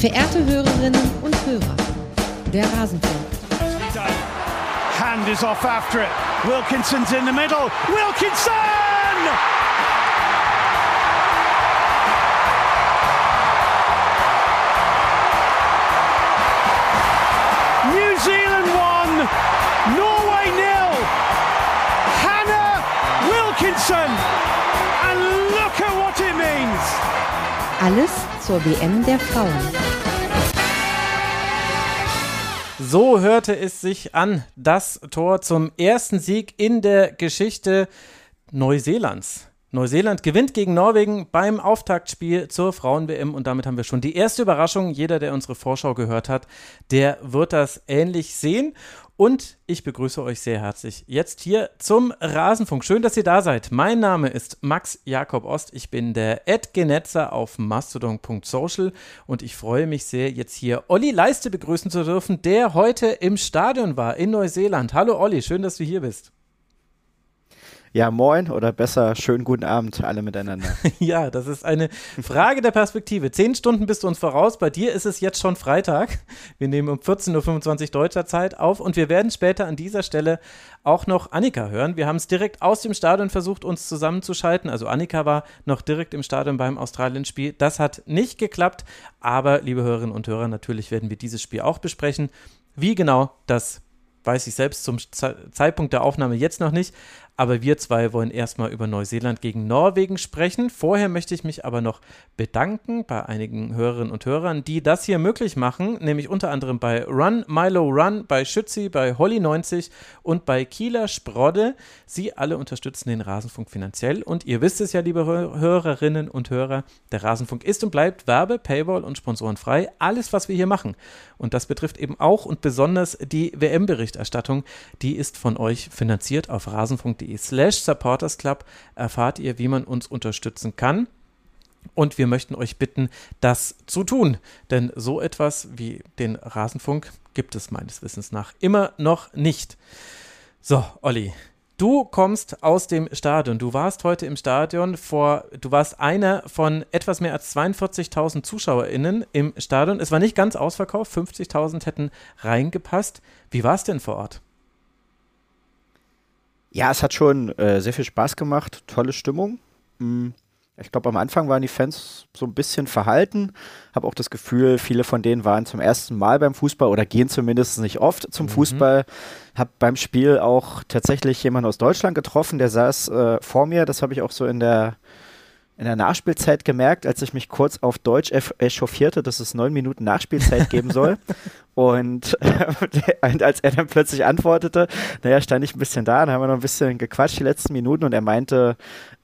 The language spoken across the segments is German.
Verehrte Hörerinnen und Hörer, der Rasenfunk. Hand is off after it. Wilkinson's in the middle. Wilkinson! New Zealand won, Norway nil. Hannah Wilkinson, and look at what it means. Alles zur WM der Frauen. So hörte es sich an, das Tor zum ersten Sieg in der Geschichte Neuseelands. Neuseeland gewinnt gegen Norwegen beim Auftaktspiel zur Frauen-WM und damit haben wir schon die erste Überraschung. Jeder, der unsere Vorschau gehört hat, der wird das ähnlich sehen. Und ich begrüße euch sehr herzlich jetzt hier zum Rasenfunk. Schön, dass ihr da seid. Mein Name ist Max Jakob Ost. Ich bin der Genetzer auf mastodon.social und ich freue mich sehr, jetzt hier Olli Leiste begrüßen zu dürfen, der heute im Stadion war in Neuseeland. Hallo Olli, schön, dass du hier bist. Ja, moin oder besser schönen guten Abend alle miteinander. ja, das ist eine Frage der Perspektive. Zehn Stunden bist du uns voraus. Bei dir ist es jetzt schon Freitag. Wir nehmen um 14.25 Uhr deutscher Zeit auf und wir werden später an dieser Stelle auch noch Annika hören. Wir haben es direkt aus dem Stadion versucht, uns zusammenzuschalten. Also Annika war noch direkt im Stadion beim Australien-Spiel. Das hat nicht geklappt. Aber, liebe Hörerinnen und Hörer, natürlich werden wir dieses Spiel auch besprechen. Wie genau, das weiß ich selbst zum Zeitpunkt der Aufnahme jetzt noch nicht. Aber wir zwei wollen erstmal über Neuseeland gegen Norwegen sprechen. Vorher möchte ich mich aber noch bedanken bei einigen Hörerinnen und Hörern, die das hier möglich machen, nämlich unter anderem bei Run Milo Run, bei Schützi, bei Holly90 und bei Kieler Sprodde. Sie alle unterstützen den Rasenfunk finanziell und ihr wisst es ja, liebe Hörerinnen und Hörer, der Rasenfunk ist und bleibt Werbe, Paywall und Sponsorenfrei. Alles, was wir hier machen. Und das betrifft eben auch und besonders die WM-Berichterstattung. Die ist von euch finanziert auf rasenfunk.de slash supportersclub erfahrt ihr, wie man uns unterstützen kann. Und wir möchten euch bitten, das zu tun. Denn so etwas wie den Rasenfunk gibt es meines Wissens nach immer noch nicht. So, Olli, Du kommst aus dem Stadion. Du warst heute im Stadion vor, du warst einer von etwas mehr als 42.000 ZuschauerInnen im Stadion. Es war nicht ganz ausverkauft, 50.000 hätten reingepasst. Wie war es denn vor Ort? Ja, es hat schon äh, sehr viel Spaß gemacht, tolle Stimmung. Mhm. Ich glaube, am Anfang waren die Fans so ein bisschen verhalten. Habe auch das Gefühl, viele von denen waren zum ersten Mal beim Fußball oder gehen zumindest nicht oft zum mhm. Fußball. Habe beim Spiel auch tatsächlich jemanden aus Deutschland getroffen, der saß äh, vor mir. Das habe ich auch so in der in der Nachspielzeit gemerkt, als ich mich kurz auf Deutsch echauffierte, dass es neun Minuten Nachspielzeit geben soll. und, und als er dann plötzlich antwortete, naja, stand ich ein bisschen da, dann haben wir noch ein bisschen gequatscht die letzten Minuten und er meinte,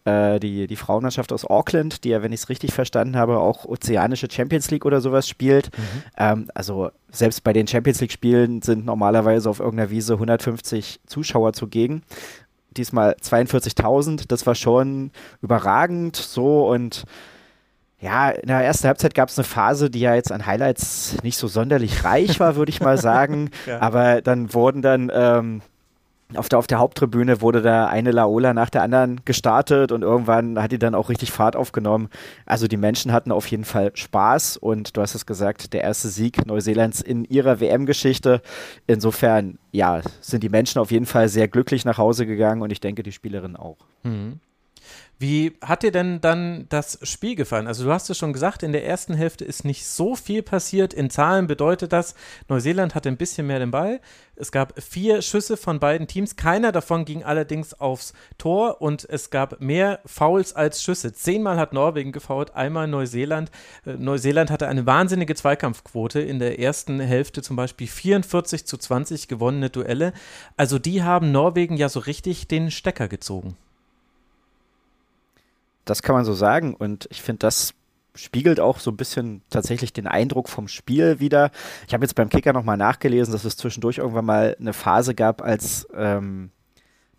äh, die, die Frauenmannschaft aus Auckland, die ja, wenn ich es richtig verstanden habe, auch ozeanische Champions League oder sowas spielt. Mhm. Ähm, also selbst bei den Champions League Spielen sind normalerweise auf irgendeiner Wiese 150 Zuschauer zugegen diesmal 42.000. Das war schon überragend so und ja, in der ersten Halbzeit gab es eine Phase, die ja jetzt an Highlights nicht so sonderlich reich war, würde ich mal sagen. ja. Aber dann wurden dann ähm, auf der, auf der Haupttribüne wurde da eine Laola nach der anderen gestartet und irgendwann hat die dann auch richtig Fahrt aufgenommen. Also die Menschen hatten auf jeden Fall Spaß und du hast es gesagt, der erste Sieg Neuseelands in ihrer WM-Geschichte. Insofern, ja, sind die Menschen auf jeden Fall sehr glücklich nach Hause gegangen und ich denke, die Spielerinnen auch. Mhm. Wie hat dir denn dann das Spiel gefallen? Also du hast es schon gesagt, in der ersten Hälfte ist nicht so viel passiert. In Zahlen bedeutet das, Neuseeland hatte ein bisschen mehr den Ball. Es gab vier Schüsse von beiden Teams. Keiner davon ging allerdings aufs Tor und es gab mehr Fouls als Schüsse. Zehnmal hat Norwegen gefault, einmal Neuseeland. Äh, Neuseeland hatte eine wahnsinnige Zweikampfquote. In der ersten Hälfte zum Beispiel 44 zu 20 gewonnene Duelle. Also die haben Norwegen ja so richtig den Stecker gezogen das kann man so sagen. Und ich finde, das spiegelt auch so ein bisschen tatsächlich den Eindruck vom Spiel wieder. Ich habe jetzt beim Kicker nochmal nachgelesen, dass es zwischendurch irgendwann mal eine Phase gab, als ähm,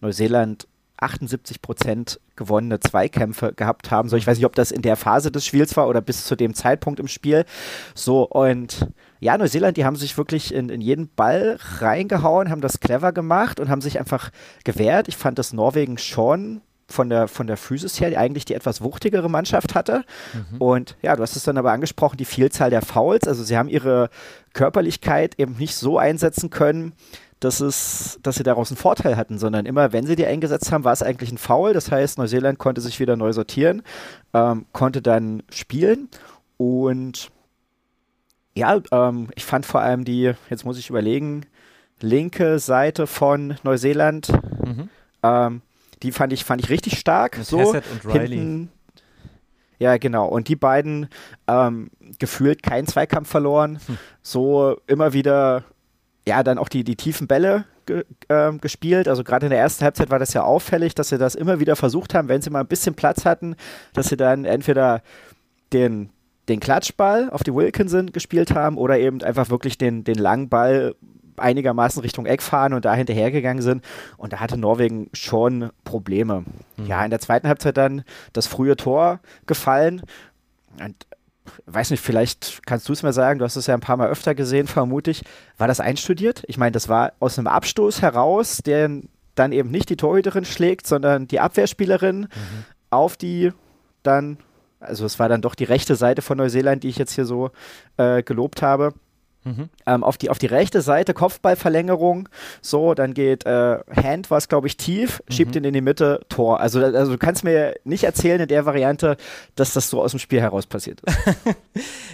Neuseeland 78 Prozent gewonnene Zweikämpfe gehabt haben. So, ich weiß nicht, ob das in der Phase des Spiels war oder bis zu dem Zeitpunkt im Spiel. So, und ja, Neuseeland, die haben sich wirklich in, in jeden Ball reingehauen, haben das clever gemacht und haben sich einfach gewehrt. Ich fand, dass Norwegen schon von der, von der Physis her eigentlich die etwas wuchtigere Mannschaft hatte. Mhm. Und ja, du hast es dann aber angesprochen, die Vielzahl der Fouls. Also sie haben ihre Körperlichkeit eben nicht so einsetzen können, dass, es, dass sie daraus einen Vorteil hatten, sondern immer, wenn sie die eingesetzt haben, war es eigentlich ein Foul. Das heißt, Neuseeland konnte sich wieder neu sortieren, ähm, konnte dann spielen und ja, ähm, ich fand vor allem die, jetzt muss ich überlegen, linke Seite von Neuseeland, mhm. ähm, die fand ich, fand ich richtig stark. Mit so Hassett und Riley. Hinten, ja, genau. Und die beiden ähm, gefühlt keinen Zweikampf verloren. Hm. So immer wieder ja, dann auch die, die tiefen Bälle ge, äh, gespielt. Also gerade in der ersten Halbzeit war das ja auffällig, dass sie das immer wieder versucht haben, wenn sie mal ein bisschen Platz hatten, dass sie dann entweder den, den Klatschball auf die Wilkinson gespielt haben oder eben einfach wirklich den, den langen Ball einigermaßen Richtung Eck fahren und da hinterhergegangen sind. Und da hatte Norwegen schon Probleme. Mhm. Ja, in der zweiten Halbzeit dann das frühe Tor gefallen. Und weiß nicht, vielleicht kannst du es mir sagen, du hast es ja ein paar Mal öfter gesehen, vermute ich. War das einstudiert? Ich meine, das war aus einem Abstoß heraus, der dann eben nicht die Torhüterin schlägt, sondern die Abwehrspielerin mhm. auf die dann, also es war dann doch die rechte Seite von Neuseeland, die ich jetzt hier so äh, gelobt habe. Mhm. Ähm, auf, die, auf die rechte Seite Kopfballverlängerung, so, dann geht äh, Hand, was glaube ich tief, mhm. schiebt ihn in die Mitte, Tor. Also, also du kannst mir nicht erzählen in der Variante, dass das so aus dem Spiel heraus passiert ist.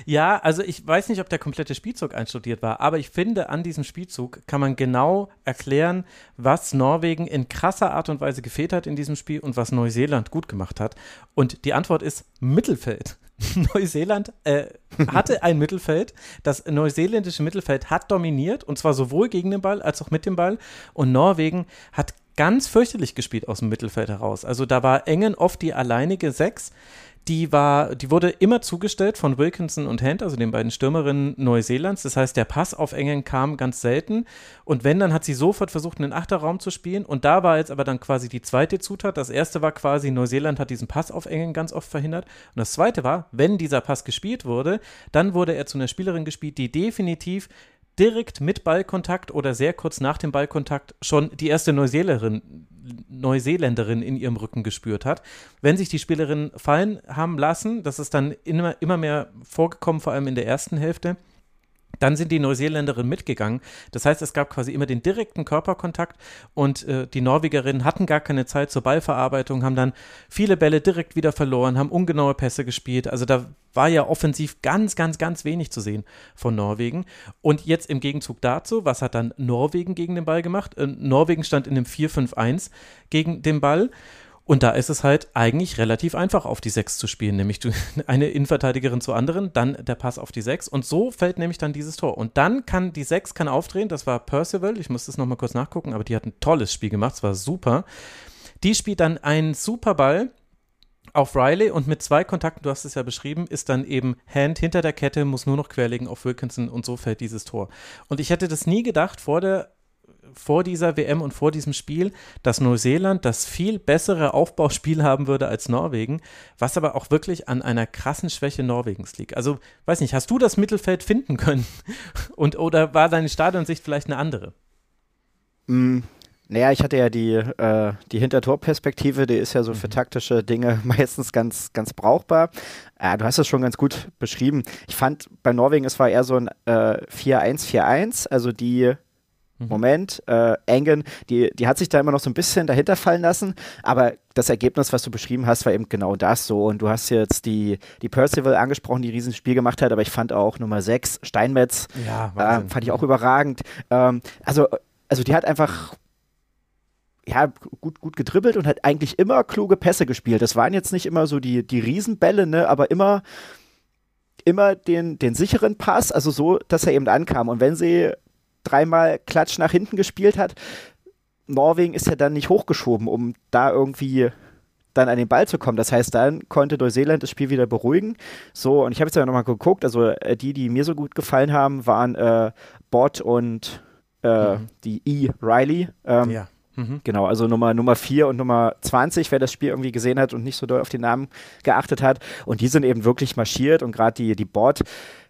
ja, also ich weiß nicht, ob der komplette Spielzug einstudiert war, aber ich finde, an diesem Spielzug kann man genau erklären, was Norwegen in krasser Art und Weise gefehlt hat in diesem Spiel und was Neuseeland gut gemacht hat. Und die Antwort ist Mittelfeld. Neuseeland äh, hatte ein Mittelfeld. Das neuseeländische Mittelfeld hat dominiert und zwar sowohl gegen den Ball als auch mit dem Ball. Und Norwegen hat ganz fürchterlich gespielt aus dem Mittelfeld heraus. Also da war Engen oft die alleinige Sechs die war, die wurde immer zugestellt von Wilkinson und Hand, also den beiden Stürmerinnen Neuseelands. Das heißt, der Pass auf Engen kam ganz selten. Und wenn, dann hat sie sofort versucht, einen Achterraum zu spielen. Und da war jetzt aber dann quasi die zweite Zutat. Das erste war quasi, Neuseeland hat diesen Pass auf Engen ganz oft verhindert. Und das zweite war, wenn dieser Pass gespielt wurde, dann wurde er zu einer Spielerin gespielt, die definitiv direkt mit Ballkontakt oder sehr kurz nach dem Ballkontakt schon die erste Neuseeländerin, Neuseeländerin in ihrem Rücken gespürt hat. Wenn sich die Spielerinnen fallen haben lassen, das ist dann immer, immer mehr vorgekommen, vor allem in der ersten Hälfte, dann sind die Neuseeländerinnen mitgegangen. Das heißt, es gab quasi immer den direkten Körperkontakt und äh, die Norwegerinnen hatten gar keine Zeit zur Ballverarbeitung, haben dann viele Bälle direkt wieder verloren, haben ungenaue Pässe gespielt. Also da war ja offensiv ganz, ganz, ganz wenig zu sehen von Norwegen. Und jetzt im Gegenzug dazu, was hat dann Norwegen gegen den Ball gemacht? Äh, Norwegen stand in einem 4-5-1 gegen den Ball. Und da ist es halt eigentlich relativ einfach, auf die 6 zu spielen, nämlich eine Innenverteidigerin zu anderen, dann der Pass auf die 6 und so fällt nämlich dann dieses Tor. Und dann kann die 6 kann aufdrehen, das war Percival, ich muss das nochmal kurz nachgucken, aber die hat ein tolles Spiel gemacht, es war super. Die spielt dann einen super Ball auf Riley und mit zwei Kontakten, du hast es ja beschrieben, ist dann eben Hand hinter der Kette, muss nur noch querlegen auf Wilkinson und so fällt dieses Tor. Und ich hätte das nie gedacht vor der vor dieser WM und vor diesem Spiel, dass Neuseeland das viel bessere Aufbauspiel haben würde als Norwegen, was aber auch wirklich an einer krassen Schwäche Norwegens liegt. Also, weiß nicht, hast du das Mittelfeld finden können? Und, oder war deine Stadionsicht vielleicht eine andere? Mm, naja, ich hatte ja die, äh, die Hintertorperspektive, die ist ja so für mhm. taktische Dinge meistens ganz, ganz brauchbar. Äh, du hast es schon ganz gut beschrieben. Ich fand bei Norwegen, es war eher so ein äh, 4-1-4-1, also die Mhm. Moment, äh, Engen, die, die hat sich da immer noch so ein bisschen dahinter fallen lassen, aber das Ergebnis, was du beschrieben hast, war eben genau das so. Und du hast jetzt die, die Percival angesprochen, die ein Riesenspiel gemacht hat, aber ich fand auch Nummer 6, Steinmetz, ja, äh, fand ich auch überragend. Ähm, also, also die hat einfach ja, gut, gut gedribbelt und hat eigentlich immer kluge Pässe gespielt. Das waren jetzt nicht immer so die, die Riesenbälle, ne, aber immer, immer den, den sicheren Pass, also so, dass er eben ankam. Und wenn sie dreimal Klatsch nach hinten gespielt hat. Norwegen ist ja dann nicht hochgeschoben, um da irgendwie dann an den Ball zu kommen. Das heißt, dann konnte Neuseeland das Spiel wieder beruhigen. So, und ich habe jetzt ja nochmal geguckt, also äh, die, die mir so gut gefallen haben, waren äh, Bot und äh, mhm. die E. Riley. Ähm, ja. Mhm. Genau, also Nummer, Nummer 4 und Nummer 20, wer das Spiel irgendwie gesehen hat und nicht so doll auf den Namen geachtet hat. Und die sind eben wirklich marschiert und gerade die, die Bot,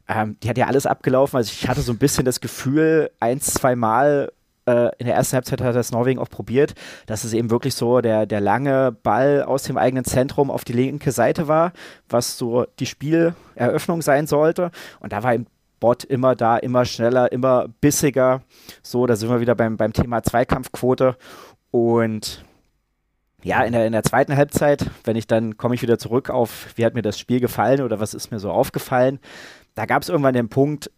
ähm, die hat ja alles abgelaufen. Also ich hatte so ein bisschen das Gefühl, ein, zwei Mal äh, in der ersten Halbzeit hat das Norwegen auch probiert, dass es eben wirklich so der, der lange Ball aus dem eigenen Zentrum auf die linke Seite war, was so die Spieleröffnung sein sollte. Und da war eben Bot immer da, immer schneller, immer bissiger. So, da sind wir wieder beim, beim Thema Zweikampfquote. Und ja, in der, in der zweiten Halbzeit, wenn ich dann komme ich wieder zurück auf, wie hat mir das Spiel gefallen oder was ist mir so aufgefallen. Da gab es irgendwann den Punkt,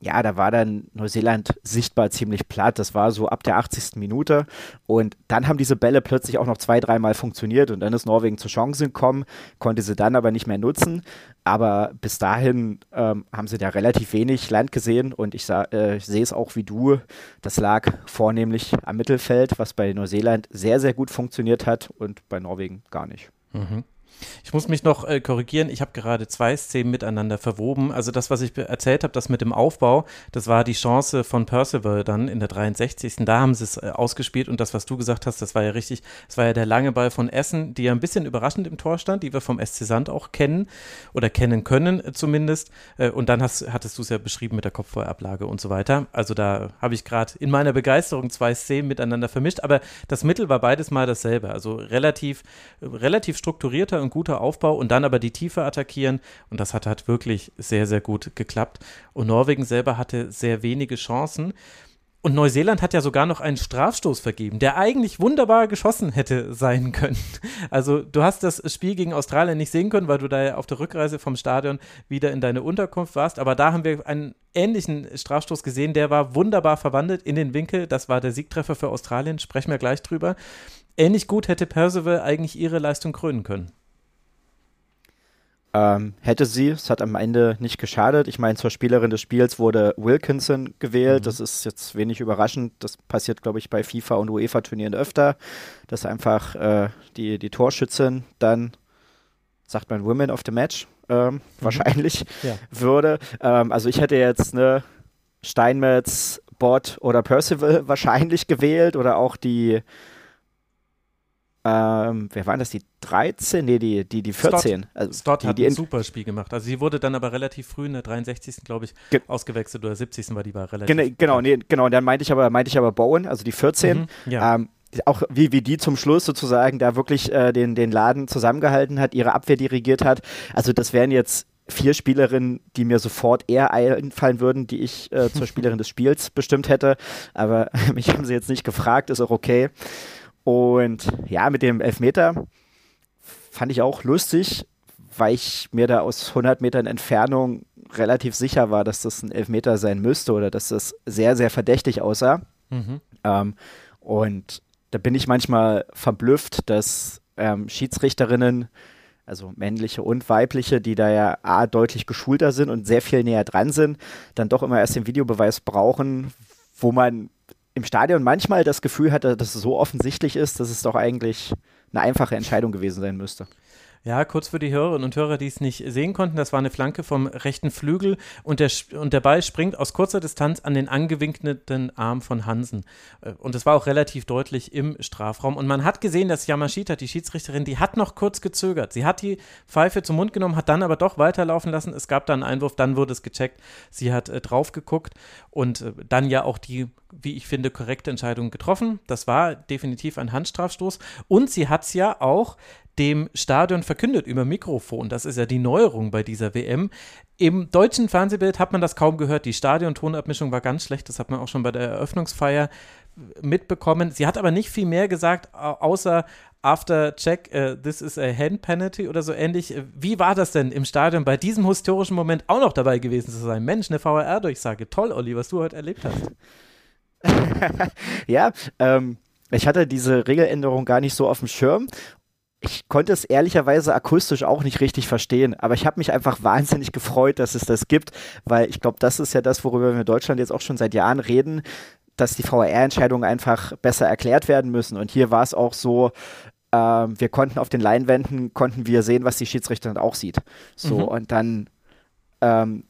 ja, da war dann Neuseeland sichtbar ziemlich platt. Das war so ab der 80. Minute. Und dann haben diese Bälle plötzlich auch noch zwei, dreimal funktioniert und dann ist Norwegen zur Chance gekommen, konnte sie dann aber nicht mehr nutzen. Aber bis dahin ähm, haben sie da relativ wenig Land gesehen und ich, äh, ich sehe es auch wie du. Das lag vornehmlich am Mittelfeld, was bei Neuseeland sehr, sehr gut funktioniert hat und bei Norwegen gar nicht. Mhm. Ich muss mich noch äh, korrigieren. Ich habe gerade zwei Szenen miteinander verwoben. Also das, was ich erzählt habe, das mit dem Aufbau, das war die Chance von Percival dann in der 63. Da haben sie es äh, ausgespielt und das, was du gesagt hast, das war ja richtig. Das war ja der lange Ball von Essen, die ja ein bisschen überraschend im Tor stand, die wir vom SC Sand auch kennen oder kennen können äh, zumindest. Äh, und dann hast, hattest du es ja beschrieben mit der Kopfbeuerablage und so weiter. Also da habe ich gerade in meiner Begeisterung zwei Szenen miteinander vermischt. Aber das Mittel war beides mal dasselbe. Also relativ, relativ strukturierter und ein guter Aufbau und dann aber die Tiefe attackieren. Und das hat halt wirklich sehr, sehr gut geklappt. Und Norwegen selber hatte sehr wenige Chancen. Und Neuseeland hat ja sogar noch einen Strafstoß vergeben, der eigentlich wunderbar geschossen hätte sein können. Also du hast das Spiel gegen Australien nicht sehen können, weil du da auf der Rückreise vom Stadion wieder in deine Unterkunft warst. Aber da haben wir einen ähnlichen Strafstoß gesehen, der war wunderbar verwandelt in den Winkel. Das war der Siegtreffer für Australien, sprechen wir gleich drüber. Ähnlich gut hätte Percival eigentlich ihre Leistung krönen können. Ähm, hätte sie, es hat am Ende nicht geschadet. Ich meine, zur Spielerin des Spiels wurde Wilkinson gewählt. Mhm. Das ist jetzt wenig überraschend. Das passiert, glaube ich, bei FIFA und UEFA-Turnieren öfter, dass einfach äh, die, die Torschützin dann, sagt man, Women of the Match ähm, mhm. wahrscheinlich ja. würde. Ähm, also ich hätte jetzt eine Steinmetz, Bot oder Percival wahrscheinlich gewählt oder auch die ähm, wer waren das? Die 13? Nee, die, die, die 14. Stott, also Stott die, hat die ein super Spiel gemacht. Also sie wurde dann aber relativ früh in der 63. glaube ich, Ge ausgewechselt oder 70. war die war relativ. Genau, genau, nee, genau. dann meinte ich aber, meinte ich aber Bowen, also die 14. Mhm, ja. Ähm, auch wie, wie die zum Schluss sozusagen da wirklich äh, den, den Laden zusammengehalten hat, ihre Abwehr dirigiert hat. Also das wären jetzt vier Spielerinnen, die mir sofort eher einfallen würden, die ich äh, zur Spielerin des Spiels bestimmt hätte. Aber mich haben sie jetzt nicht gefragt, ist auch okay. Und ja, mit dem Elfmeter fand ich auch lustig, weil ich mir da aus 100 Metern Entfernung relativ sicher war, dass das ein Elfmeter sein müsste oder dass das sehr, sehr verdächtig aussah. Mhm. Ähm, und da bin ich manchmal verblüfft, dass ähm, Schiedsrichterinnen, also männliche und weibliche, die da ja A, deutlich geschulter sind und sehr viel näher dran sind, dann doch immer erst den Videobeweis brauchen, wo man im Stadion manchmal das Gefühl hatte, dass es so offensichtlich ist, dass es doch eigentlich eine einfache Entscheidung gewesen sein müsste. Ja, kurz für die Hörerinnen und Hörer, die es nicht sehen konnten, das war eine Flanke vom rechten Flügel und der, und der Ball springt aus kurzer Distanz an den angewinkelten Arm von Hansen. Äh, und es war auch relativ deutlich im Strafraum. Und man hat gesehen, dass Yamashita, die Schiedsrichterin, die hat noch kurz gezögert. Sie hat die Pfeife zum Mund genommen, hat dann aber doch weiterlaufen lassen. Es gab dann einen Einwurf, dann wurde es gecheckt. Sie hat äh, drauf geguckt und äh, dann ja auch die wie ich finde, korrekte Entscheidung getroffen. Das war definitiv ein Handstrafstoß. Und sie hat es ja auch dem Stadion verkündet über Mikrofon. Das ist ja die Neuerung bei dieser WM. Im deutschen Fernsehbild hat man das kaum gehört. Die Stadion-Tonabmischung war ganz schlecht. Das hat man auch schon bei der Eröffnungsfeier mitbekommen. Sie hat aber nicht viel mehr gesagt, außer After Check, uh, this is a hand penalty oder so ähnlich. Wie war das denn im Stadion bei diesem historischen Moment auch noch dabei gewesen zu sein? Mensch, eine VAR-Durchsage. Toll, Olli, was du heute erlebt hast. ja, ähm, ich hatte diese Regeländerung gar nicht so auf dem Schirm. Ich konnte es ehrlicherweise akustisch auch nicht richtig verstehen, aber ich habe mich einfach wahnsinnig gefreut, dass es das gibt, weil ich glaube, das ist ja das, worüber wir in Deutschland jetzt auch schon seit Jahren reden, dass die VAR-Entscheidungen einfach besser erklärt werden müssen. Und hier war es auch so, ähm, wir konnten auf den Leinwänden, konnten wir sehen, was die Schiedsrichterin auch sieht. So, mhm. und dann ähm,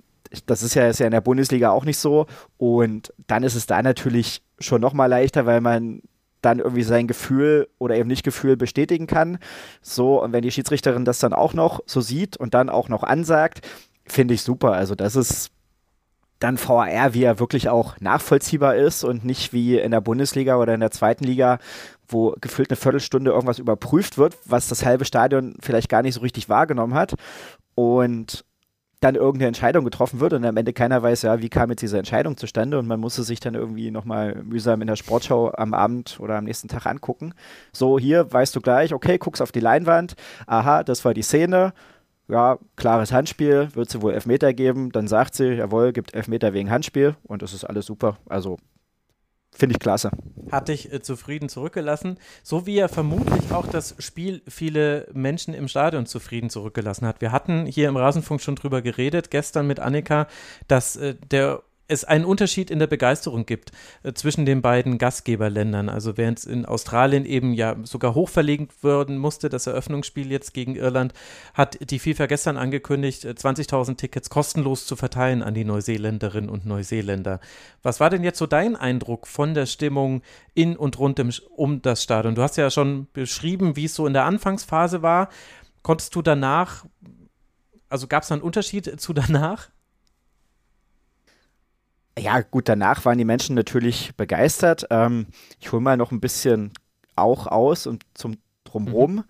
das ist ja, ist ja in der Bundesliga auch nicht so. Und dann ist es da natürlich schon noch mal leichter, weil man dann irgendwie sein Gefühl oder eben nicht Gefühl bestätigen kann. So, und wenn die Schiedsrichterin das dann auch noch so sieht und dann auch noch ansagt, finde ich super. Also das ist dann VAR, wie er wirklich auch nachvollziehbar ist und nicht wie in der Bundesliga oder in der zweiten Liga, wo gefühlt eine Viertelstunde irgendwas überprüft wird, was das halbe Stadion vielleicht gar nicht so richtig wahrgenommen hat. Und dann irgendeine Entscheidung getroffen wird und am Ende keiner weiß, ja, wie kam jetzt diese Entscheidung zustande und man musste sich dann irgendwie nochmal mühsam in der Sportschau am Abend oder am nächsten Tag angucken. So, hier weißt du gleich, okay, guckst auf die Leinwand, aha, das war die Szene, ja, klares Handspiel, wird sie wohl Elfmeter geben, dann sagt sie, jawohl, gibt Elfmeter wegen Handspiel und das ist alles super. Also Finde ich klasse. Hat dich äh, zufrieden zurückgelassen, so wie er vermutlich auch das Spiel viele Menschen im Stadion zufrieden zurückgelassen hat. Wir hatten hier im Rasenfunk schon drüber geredet, gestern mit Annika, dass äh, der es einen Unterschied in der Begeisterung gibt äh, zwischen den beiden Gastgeberländern. Also während es in Australien eben ja sogar hochverlegt werden musste, das Eröffnungsspiel jetzt gegen Irland, hat die FIFA gestern angekündigt, 20.000 äh, Tickets kostenlos zu verteilen an die Neuseeländerinnen und Neuseeländer. Was war denn jetzt so dein Eindruck von der Stimmung in und rund um das Stadion? Du hast ja schon beschrieben, wie es so in der Anfangsphase war. Konntest du danach, also gab es einen Unterschied zu danach? Ja, gut, danach waren die Menschen natürlich begeistert. Ähm, ich hole mal noch ein bisschen auch aus und zum Drumrum.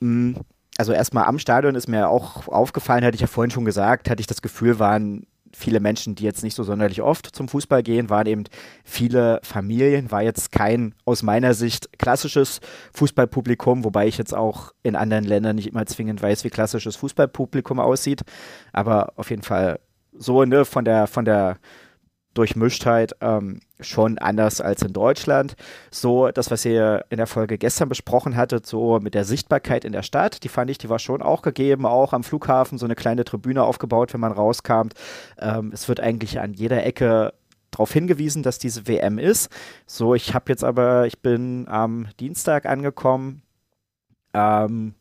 Mhm. Mm, also erstmal am Stadion ist mir auch aufgefallen, hatte ich ja vorhin schon gesagt, hatte ich das Gefühl, waren viele Menschen, die jetzt nicht so sonderlich oft zum Fußball gehen, waren eben viele Familien, war jetzt kein aus meiner Sicht klassisches Fußballpublikum, wobei ich jetzt auch in anderen Ländern nicht immer zwingend weiß, wie klassisches Fußballpublikum aussieht, aber auf jeden Fall so ne, von der von der Durchmischtheit ähm, schon anders als in Deutschland. So, das, was ihr in der Folge gestern besprochen hattet, so mit der Sichtbarkeit in der Stadt, die fand ich, die war schon auch gegeben, auch am Flughafen so eine kleine Tribüne aufgebaut, wenn man rauskam. Ähm, es wird eigentlich an jeder Ecke darauf hingewiesen, dass diese WM ist. So, ich habe jetzt aber, ich bin am Dienstag angekommen, ähm,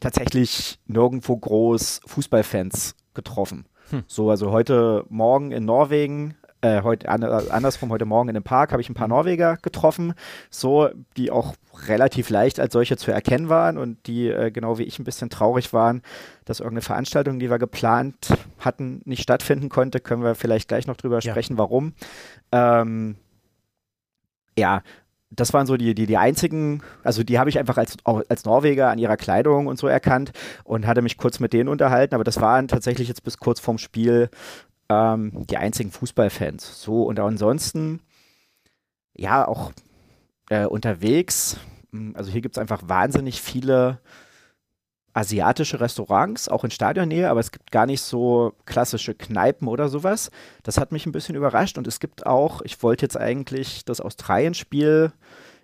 tatsächlich nirgendwo groß Fußballfans getroffen. Hm. So, also heute Morgen in Norwegen äh, heute andersrum, heute Morgen in dem Park habe ich ein paar Norweger getroffen, so, die auch relativ leicht als solche zu erkennen waren und die äh, genau wie ich ein bisschen traurig waren, dass irgendeine Veranstaltung, die wir geplant hatten, nicht stattfinden konnte. Können wir vielleicht gleich noch drüber ja. sprechen, warum. Ähm, ja, das waren so die, die, die einzigen, also die habe ich einfach als, als Norweger an ihrer Kleidung und so erkannt und hatte mich kurz mit denen unterhalten, aber das waren tatsächlich jetzt bis kurz vorm Spiel ähm, die einzigen Fußballfans. So, und ansonsten, ja, auch äh, unterwegs, hm, also hier gibt es einfach wahnsinnig viele asiatische Restaurants, auch in Stadionnähe, aber es gibt gar nicht so klassische Kneipen oder sowas. Das hat mich ein bisschen überrascht und es gibt auch, ich wollte jetzt eigentlich das Australien-Spiel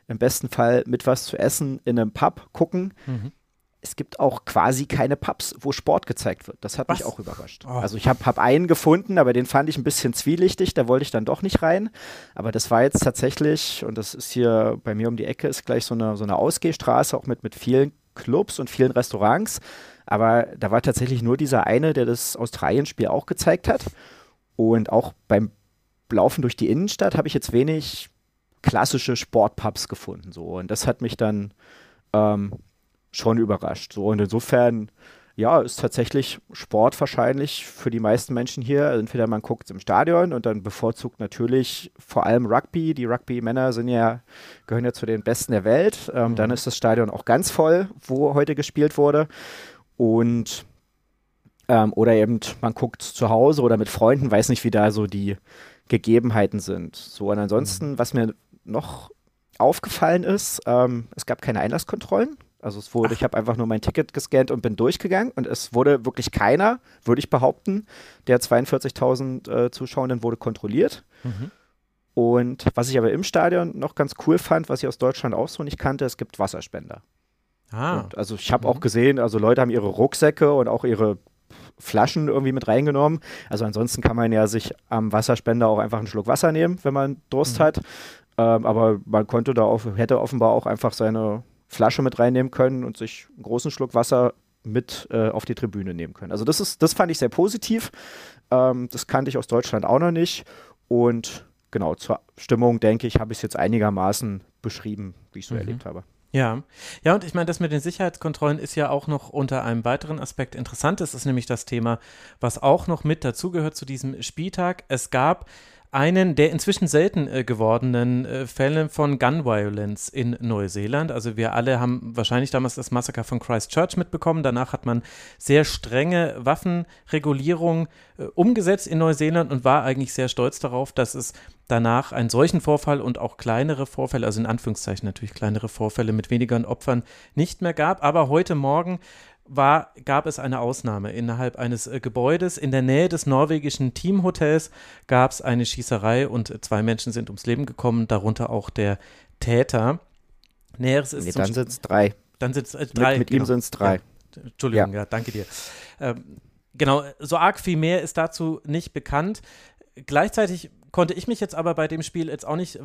im besten Fall mit was zu essen in einem Pub gucken. Mhm es gibt auch quasi keine Pubs, wo Sport gezeigt wird. Das hat Was? mich auch überrascht. Oh. Also ich habe hab einen gefunden, aber den fand ich ein bisschen zwielichtig, da wollte ich dann doch nicht rein. Aber das war jetzt tatsächlich, und das ist hier bei mir um die Ecke, ist gleich so eine, so eine Ausgehstraße, auch mit, mit vielen Clubs und vielen Restaurants. Aber da war tatsächlich nur dieser eine, der das Australien-Spiel auch gezeigt hat. Und auch beim Laufen durch die Innenstadt habe ich jetzt wenig klassische Sportpubs gefunden. So. Und das hat mich dann ähm, schon überrascht. So, und insofern, ja, ist tatsächlich Sport wahrscheinlich für die meisten Menschen hier. Entweder man guckt im Stadion und dann bevorzugt natürlich vor allem Rugby. Die Rugby-Männer sind ja, gehören ja zu den Besten der Welt. Ähm, mhm. Dann ist das Stadion auch ganz voll, wo heute gespielt wurde. Und ähm, oder eben man guckt zu Hause oder mit Freunden, weiß nicht, wie da so die Gegebenheiten sind. So, und ansonsten, mhm. was mir noch aufgefallen ist, ähm, es gab keine Einlasskontrollen. Also es wurde, Ach. ich habe einfach nur mein Ticket gescannt und bin durchgegangen und es wurde wirklich keiner, würde ich behaupten, der 42.000 äh, Zuschauenden wurde kontrolliert. Mhm. Und was ich aber im Stadion noch ganz cool fand, was ich aus Deutschland auch so nicht kannte, es gibt Wasserspender. Ah. Und also ich habe mhm. auch gesehen, also Leute haben ihre Rucksäcke und auch ihre Flaschen irgendwie mit reingenommen. Also ansonsten kann man ja sich am Wasserspender auch einfach einen Schluck Wasser nehmen, wenn man Durst mhm. hat. Ähm, aber man konnte da auch, hätte offenbar auch einfach seine Flasche mit reinnehmen können und sich einen großen Schluck Wasser mit äh, auf die Tribüne nehmen können. Also das ist, das fand ich sehr positiv. Ähm, das kannte ich aus Deutschland auch noch nicht. Und genau, zur Stimmung, denke ich, habe ich es jetzt einigermaßen beschrieben, wie ich so mhm. erlebt habe. Ja, ja, und ich meine, das mit den Sicherheitskontrollen ist ja auch noch unter einem weiteren Aspekt interessant. Das ist nämlich das Thema, was auch noch mit dazugehört zu diesem Spieltag. Es gab einen der inzwischen selten äh, gewordenen äh, Fälle von Gun Violence in Neuseeland. Also wir alle haben wahrscheinlich damals das Massaker von Christchurch mitbekommen. Danach hat man sehr strenge Waffenregulierung äh, umgesetzt in Neuseeland und war eigentlich sehr stolz darauf, dass es danach einen solchen Vorfall und auch kleinere Vorfälle, also in Anführungszeichen natürlich kleinere Vorfälle mit weniger Opfern nicht mehr gab. Aber heute Morgen war, gab es eine Ausnahme. Innerhalb eines äh, Gebäudes in der Nähe des norwegischen Teamhotels gab es eine Schießerei und äh, zwei Menschen sind ums Leben gekommen, darunter auch der Täter. Näheres ist nee, dann sind es drei. Dann sind es äh, drei. Mit, mit genau. ihm sind es drei. Ja. Entschuldigung, ja. ja, danke dir. Ähm, genau, so arg viel mehr ist dazu nicht bekannt. Gleichzeitig konnte ich mich jetzt aber bei dem Spiel jetzt auch nicht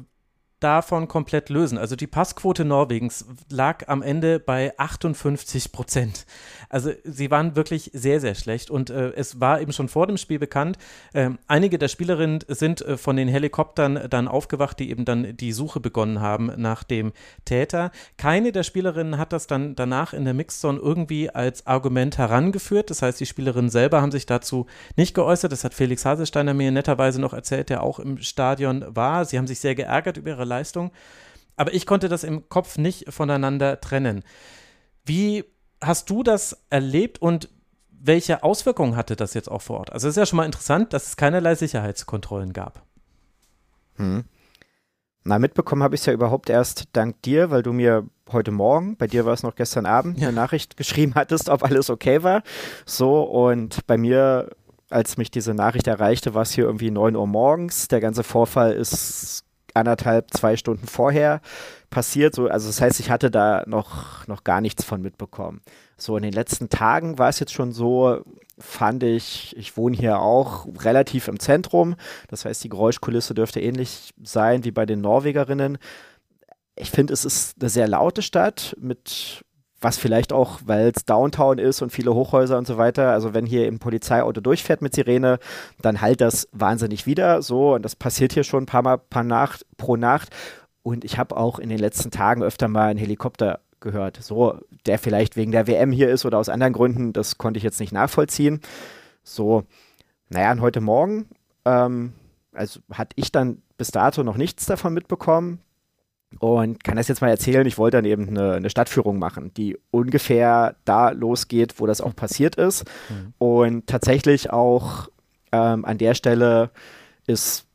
davon komplett lösen. Also die Passquote Norwegens lag am Ende bei 58 Prozent. Also sie waren wirklich sehr, sehr schlecht. Und äh, es war eben schon vor dem Spiel bekannt, äh, einige der Spielerinnen sind äh, von den Helikoptern dann aufgewacht, die eben dann die Suche begonnen haben nach dem Täter. Keine der Spielerinnen hat das dann danach in der Mixzone irgendwie als Argument herangeführt. Das heißt, die Spielerinnen selber haben sich dazu nicht geäußert. Das hat Felix Haselsteiner mir netterweise noch erzählt, der auch im Stadion war. Sie haben sich sehr geärgert über ihre Leistung. Aber ich konnte das im Kopf nicht voneinander trennen. Wie hast du das erlebt und welche Auswirkungen hatte das jetzt auch vor Ort? Also es ist ja schon mal interessant, dass es keinerlei Sicherheitskontrollen gab. Hm. Na, mitbekommen habe ich es ja überhaupt erst dank dir, weil du mir heute Morgen, bei dir war es noch gestern Abend, ja. eine Nachricht geschrieben hattest, ob alles okay war. So, und bei mir, als mich diese Nachricht erreichte, war es hier irgendwie 9 Uhr morgens. Der ganze Vorfall ist anderthalb, zwei Stunden vorher passiert. So, also das heißt, ich hatte da noch, noch gar nichts von mitbekommen. So in den letzten Tagen war es jetzt schon so, fand ich, ich wohne hier auch relativ im Zentrum. Das heißt, die Geräuschkulisse dürfte ähnlich sein wie bei den Norwegerinnen. Ich finde, es ist eine sehr laute Stadt mit was vielleicht auch, weil es Downtown ist und viele Hochhäuser und so weiter. Also wenn hier im Polizeiauto durchfährt mit Sirene, dann halt das wahnsinnig wieder. So, und das passiert hier schon ein paar Mal paar Nacht, pro Nacht. Und ich habe auch in den letzten Tagen öfter mal einen Helikopter gehört. So, der vielleicht wegen der WM hier ist oder aus anderen Gründen, das konnte ich jetzt nicht nachvollziehen. So, naja, und heute Morgen, ähm, also hatte ich dann bis dato noch nichts davon mitbekommen und kann das jetzt mal erzählen. Ich wollte dann eben eine, eine, Stadtführung machen, die ungefähr da losgeht, wo das auch passiert ist. Mhm. Und tatsächlich auch ähm, an der Stelle ist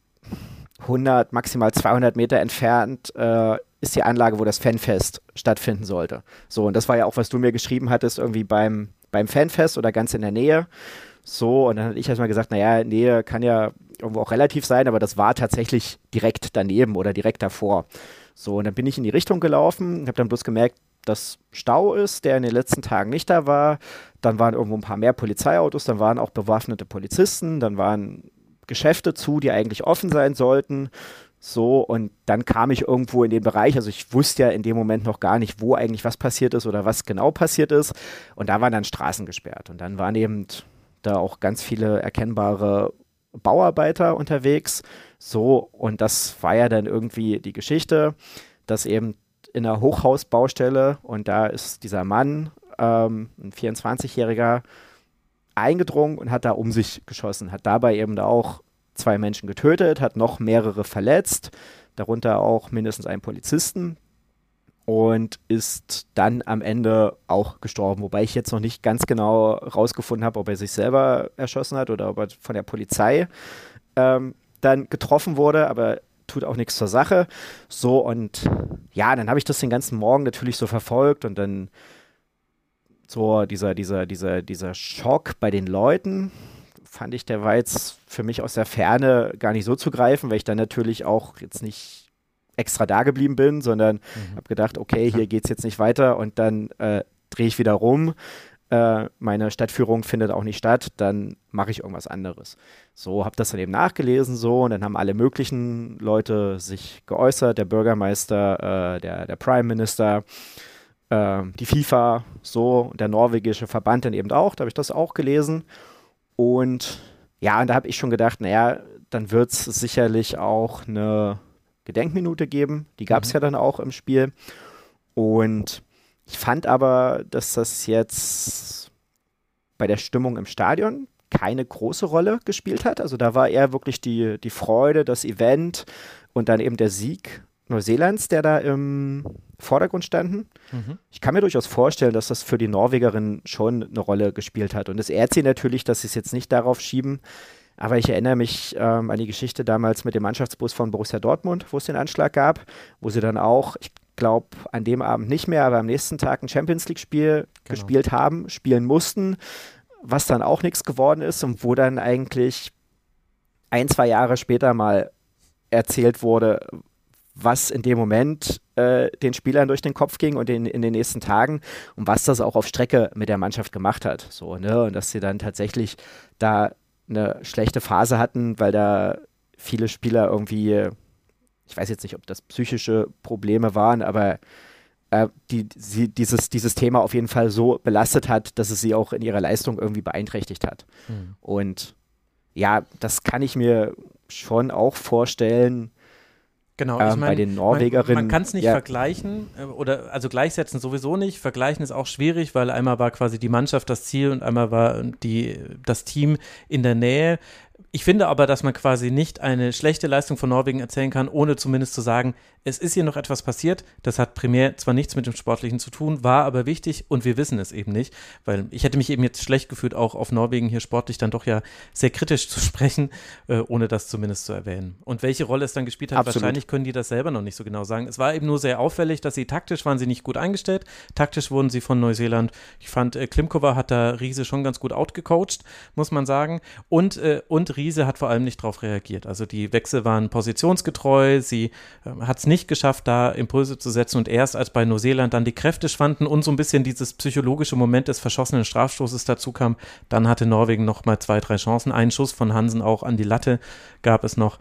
100, maximal 200 Meter entfernt äh, ist die Anlage, wo das Fanfest stattfinden sollte. So, und das war ja auch, was du mir geschrieben hattest, irgendwie beim, beim Fanfest oder ganz in der Nähe. So, und dann hatte ich erstmal gesagt, naja, Nähe kann ja irgendwo auch relativ sein, aber das war tatsächlich direkt daneben oder direkt davor. So, und dann bin ich in die Richtung gelaufen, habe dann bloß gemerkt, dass Stau ist, der in den letzten Tagen nicht da war. Dann waren irgendwo ein paar mehr Polizeiautos, dann waren auch bewaffnete Polizisten, dann waren Geschäfte zu, die eigentlich offen sein sollten. So, und dann kam ich irgendwo in den Bereich, also ich wusste ja in dem Moment noch gar nicht, wo eigentlich was passiert ist oder was genau passiert ist. Und da waren dann Straßen gesperrt. Und dann waren eben da auch ganz viele erkennbare Bauarbeiter unterwegs. So, und das war ja dann irgendwie die Geschichte, dass eben in einer Hochhausbaustelle und da ist dieser Mann, ähm, ein 24-Jähriger, eingedrungen und hat da um sich geschossen, hat dabei eben da auch zwei Menschen getötet, hat noch mehrere verletzt, darunter auch mindestens einen Polizisten und ist dann am Ende auch gestorben, wobei ich jetzt noch nicht ganz genau rausgefunden habe, ob er sich selber erschossen hat oder ob er von der Polizei ähm, dann getroffen wurde, aber tut auch nichts zur Sache. So und ja, dann habe ich das den ganzen Morgen natürlich so verfolgt und dann so dieser, dieser, dieser, dieser Schock bei den Leuten fand ich, der war jetzt für mich aus der Ferne gar nicht so zu greifen, weil ich dann natürlich auch jetzt nicht extra da geblieben bin, sondern mhm. habe gedacht, okay, hier geht es jetzt nicht weiter und dann äh, drehe ich wieder rum äh, meine Stadtführung findet auch nicht statt, dann mache ich irgendwas anderes. So, habe das dann eben nachgelesen so und dann haben alle möglichen Leute sich geäußert, der Bürgermeister, äh, der, der Prime Minister, äh, die FIFA, so, der norwegische Verband dann eben auch, da habe ich das auch gelesen und ja, und da habe ich schon gedacht, naja, dann wird es sicherlich auch eine Gedenkminute geben, die gab es mhm. ja dann auch im Spiel Und ich fand aber, dass das jetzt bei der Stimmung im Stadion keine große Rolle gespielt hat. Also da war eher wirklich die, die Freude, das Event und dann eben der Sieg Neuseelands, der da im Vordergrund standen. Mhm. Ich kann mir durchaus vorstellen, dass das für die Norwegerin schon eine Rolle gespielt hat. Und es ehrt sie natürlich, dass sie es jetzt nicht darauf schieben. Aber ich erinnere mich ähm, an die Geschichte damals mit dem Mannschaftsbus von Borussia Dortmund, wo es den Anschlag gab, wo sie dann auch, ich glaube, an dem Abend nicht mehr, aber am nächsten Tag ein Champions League-Spiel genau. gespielt haben, spielen mussten, was dann auch nichts geworden ist und wo dann eigentlich ein, zwei Jahre später mal erzählt wurde, was in dem Moment äh, den Spielern durch den Kopf ging und in, in den nächsten Tagen und was das auch auf Strecke mit der Mannschaft gemacht hat. So, ne? Und dass sie dann tatsächlich da eine schlechte Phase hatten, weil da viele Spieler irgendwie, ich weiß jetzt nicht, ob das psychische Probleme waren, aber äh, die, sie dieses, dieses Thema auf jeden Fall so belastet hat, dass es sie auch in ihrer Leistung irgendwie beeinträchtigt hat. Mhm. Und ja, das kann ich mir schon auch vorstellen, Genau, ich ähm, bei den Norwegerinnen. Man, man kann es nicht ja. vergleichen äh, oder also gleichsetzen sowieso nicht. Vergleichen ist auch schwierig, weil einmal war quasi die Mannschaft das Ziel und einmal war die, das Team in der Nähe. Ich finde aber, dass man quasi nicht eine schlechte Leistung von Norwegen erzählen kann, ohne zumindest zu sagen, es ist hier noch etwas passiert. Das hat primär zwar nichts mit dem Sportlichen zu tun, war aber wichtig und wir wissen es eben nicht, weil ich hätte mich eben jetzt schlecht gefühlt, auch auf Norwegen hier sportlich dann doch ja sehr kritisch zu sprechen, äh, ohne das zumindest zu erwähnen. Und welche Rolle es dann gespielt hat, Absolut. wahrscheinlich können die das selber noch nicht so genau sagen. Es war eben nur sehr auffällig, dass sie taktisch waren sie nicht gut eingestellt. Taktisch wurden sie von Neuseeland. Ich fand, äh, Klimkova hat da Riese schon ganz gut outgecoacht, muss man sagen. Und, äh, und Riese hat vor allem nicht darauf reagiert. Also die Wechsel waren positionsgetreu, sie äh, hat es nicht geschafft, da Impulse zu setzen und erst als bei Neuseeland dann die Kräfte schwanden und so ein bisschen dieses psychologische Moment des verschossenen Strafstoßes dazu kam, dann hatte Norwegen noch mal zwei, drei Chancen. Einen Schuss von Hansen auch an die Latte gab es noch,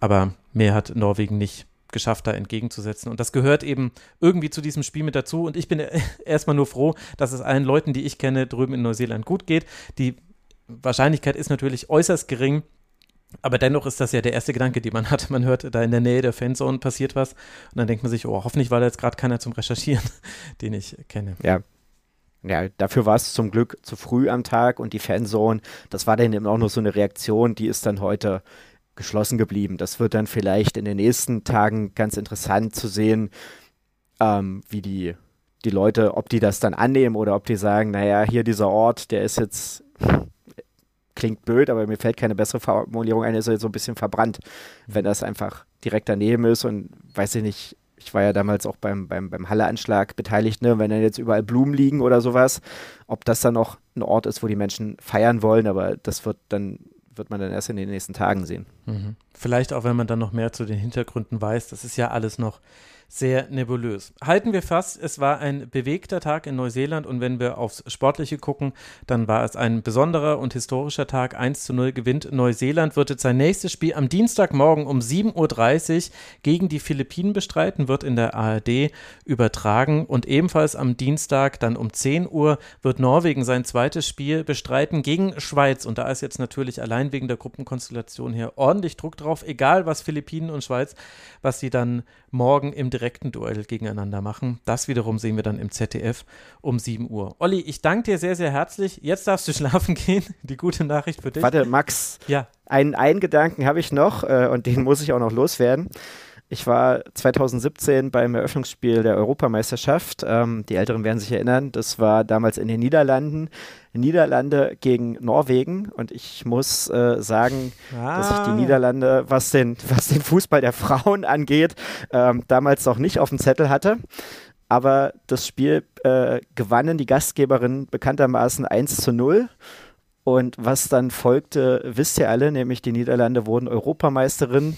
aber mehr hat Norwegen nicht geschafft, da entgegenzusetzen. Und das gehört eben irgendwie zu diesem Spiel mit dazu. Und ich bin erstmal nur froh, dass es allen Leuten, die ich kenne, drüben in Neuseeland gut geht. Die Wahrscheinlichkeit ist natürlich äußerst gering, aber dennoch ist das ja der erste Gedanke, den man hat. Man hört, da in der Nähe der Fanzone passiert was und dann denkt man sich, oh, hoffentlich war da jetzt gerade keiner zum Recherchieren, den ich kenne. Ja. Ja, dafür war es zum Glück zu früh am Tag und die Fanzone, das war dann eben auch nur so eine Reaktion, die ist dann heute geschlossen geblieben. Das wird dann vielleicht in den nächsten Tagen ganz interessant zu sehen, ähm, wie die, die Leute, ob die das dann annehmen oder ob die sagen, naja, hier dieser Ort, der ist jetzt klingt blöd, aber mir fällt keine bessere Formulierung ein, ist so ein bisschen verbrannt, wenn das einfach direkt daneben ist und weiß ich nicht, ich war ja damals auch beim, beim, beim Halle-Anschlag beteiligt, ne? wenn dann jetzt überall Blumen liegen oder sowas, ob das dann noch ein Ort ist, wo die Menschen feiern wollen, aber das wird dann wird man dann erst in den nächsten Tagen sehen. Mhm. Vielleicht auch, wenn man dann noch mehr zu den Hintergründen weiß. Das ist ja alles noch sehr nebulös. Halten wir fast, es war ein bewegter Tag in Neuseeland und wenn wir aufs Sportliche gucken, dann war es ein besonderer und historischer Tag. 1 zu 0 gewinnt Neuseeland, wird jetzt sein nächstes Spiel am Dienstagmorgen um 7.30 Uhr gegen die Philippinen bestreiten, wird in der ARD übertragen und ebenfalls am Dienstag dann um 10 Uhr wird Norwegen sein zweites Spiel bestreiten gegen Schweiz und da ist jetzt natürlich allein wegen der Gruppenkonstellation hier ordentlich Druck drauf, egal was Philippinen und Schweiz, was sie dann morgen im direkten Duell gegeneinander machen. Das wiederum sehen wir dann im ZDF um 7 Uhr. Olli, ich danke dir sehr, sehr herzlich. Jetzt darfst du schlafen gehen. Die gute Nachricht für dich. Warte, Max. Ja. Einen, einen Gedanken habe ich noch äh, und den muss ich auch noch loswerden. Ich war 2017 beim Eröffnungsspiel der Europameisterschaft. Ähm, die Älteren werden sich erinnern, das war damals in den Niederlanden. Niederlande gegen Norwegen und ich muss äh, sagen, ah. dass ich die Niederlande, was den, was den Fußball der Frauen angeht, ähm, damals noch nicht auf dem Zettel hatte. Aber das Spiel äh, gewannen die Gastgeberinnen bekanntermaßen 1 zu 0. Und was dann folgte, wisst ihr alle, nämlich die Niederlande wurden Europameisterin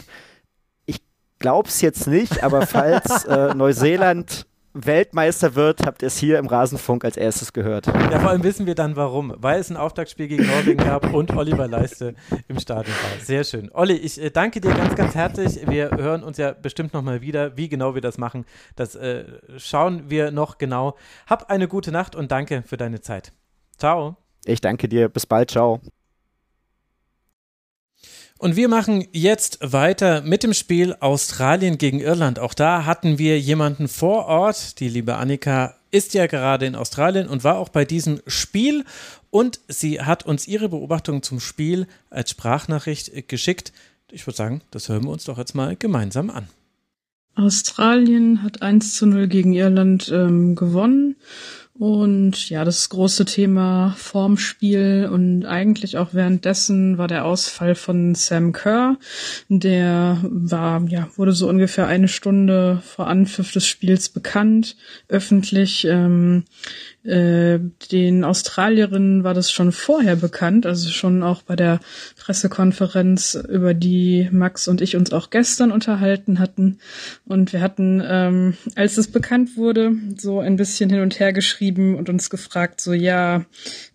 glaube es jetzt nicht, aber falls äh, Neuseeland Weltmeister wird, habt ihr es hier im Rasenfunk als erstes gehört. Ja, vor allem wissen wir dann warum. Weil es ein Auftaktspiel gegen Norwegen gab und Oliver Leiste im Stadion war. Sehr schön. Olli, ich äh, danke dir ganz, ganz herzlich. Wir hören uns ja bestimmt nochmal wieder. Wie genau wir das machen, das äh, schauen wir noch genau. Hab eine gute Nacht und danke für deine Zeit. Ciao. Ich danke dir. Bis bald. Ciao. Und wir machen jetzt weiter mit dem Spiel Australien gegen Irland. Auch da hatten wir jemanden vor Ort. Die liebe Annika ist ja gerade in Australien und war auch bei diesem Spiel. Und sie hat uns ihre Beobachtung zum Spiel als Sprachnachricht geschickt. Ich würde sagen, das hören wir uns doch jetzt mal gemeinsam an. Australien hat 1 zu 0 gegen Irland ähm, gewonnen und ja, das große Thema Formspiel und eigentlich auch währenddessen war der Ausfall von Sam Kerr. Der war, ja, wurde so ungefähr eine Stunde vor Anpfiff des Spiels bekannt, öffentlich. Ähm, äh, den Australierinnen war das schon vorher bekannt, also schon auch bei der Pressekonferenz, über die Max und ich uns auch gestern unterhalten hatten. Und wir hatten, ähm, als es bekannt wurde, so ein bisschen hin und her geschrieben und uns gefragt, so ja,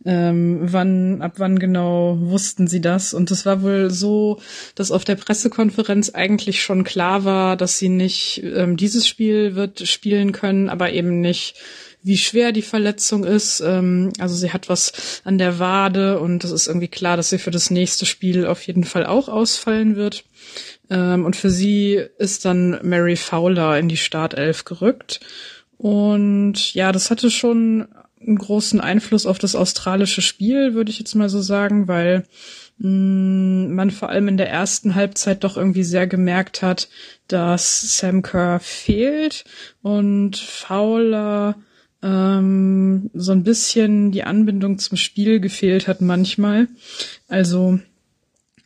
ähm, wann, ab wann genau wussten sie das? Und es war wohl so, dass auf der Pressekonferenz eigentlich schon klar war, dass sie nicht ähm, dieses Spiel wird spielen können, aber eben nicht wie schwer die Verletzung ist. Ähm, also sie hat was an der Wade und es ist irgendwie klar, dass sie für das nächste Spiel auf jeden Fall auch ausfallen wird. Ähm, und für sie ist dann Mary Fowler in die Startelf gerückt. Und ja, das hatte schon einen großen Einfluss auf das australische Spiel, würde ich jetzt mal so sagen, weil mm, man vor allem in der ersten Halbzeit doch irgendwie sehr gemerkt hat, dass Sam Kerr fehlt und Fowler ähm, so ein bisschen die Anbindung zum Spiel gefehlt hat manchmal. Also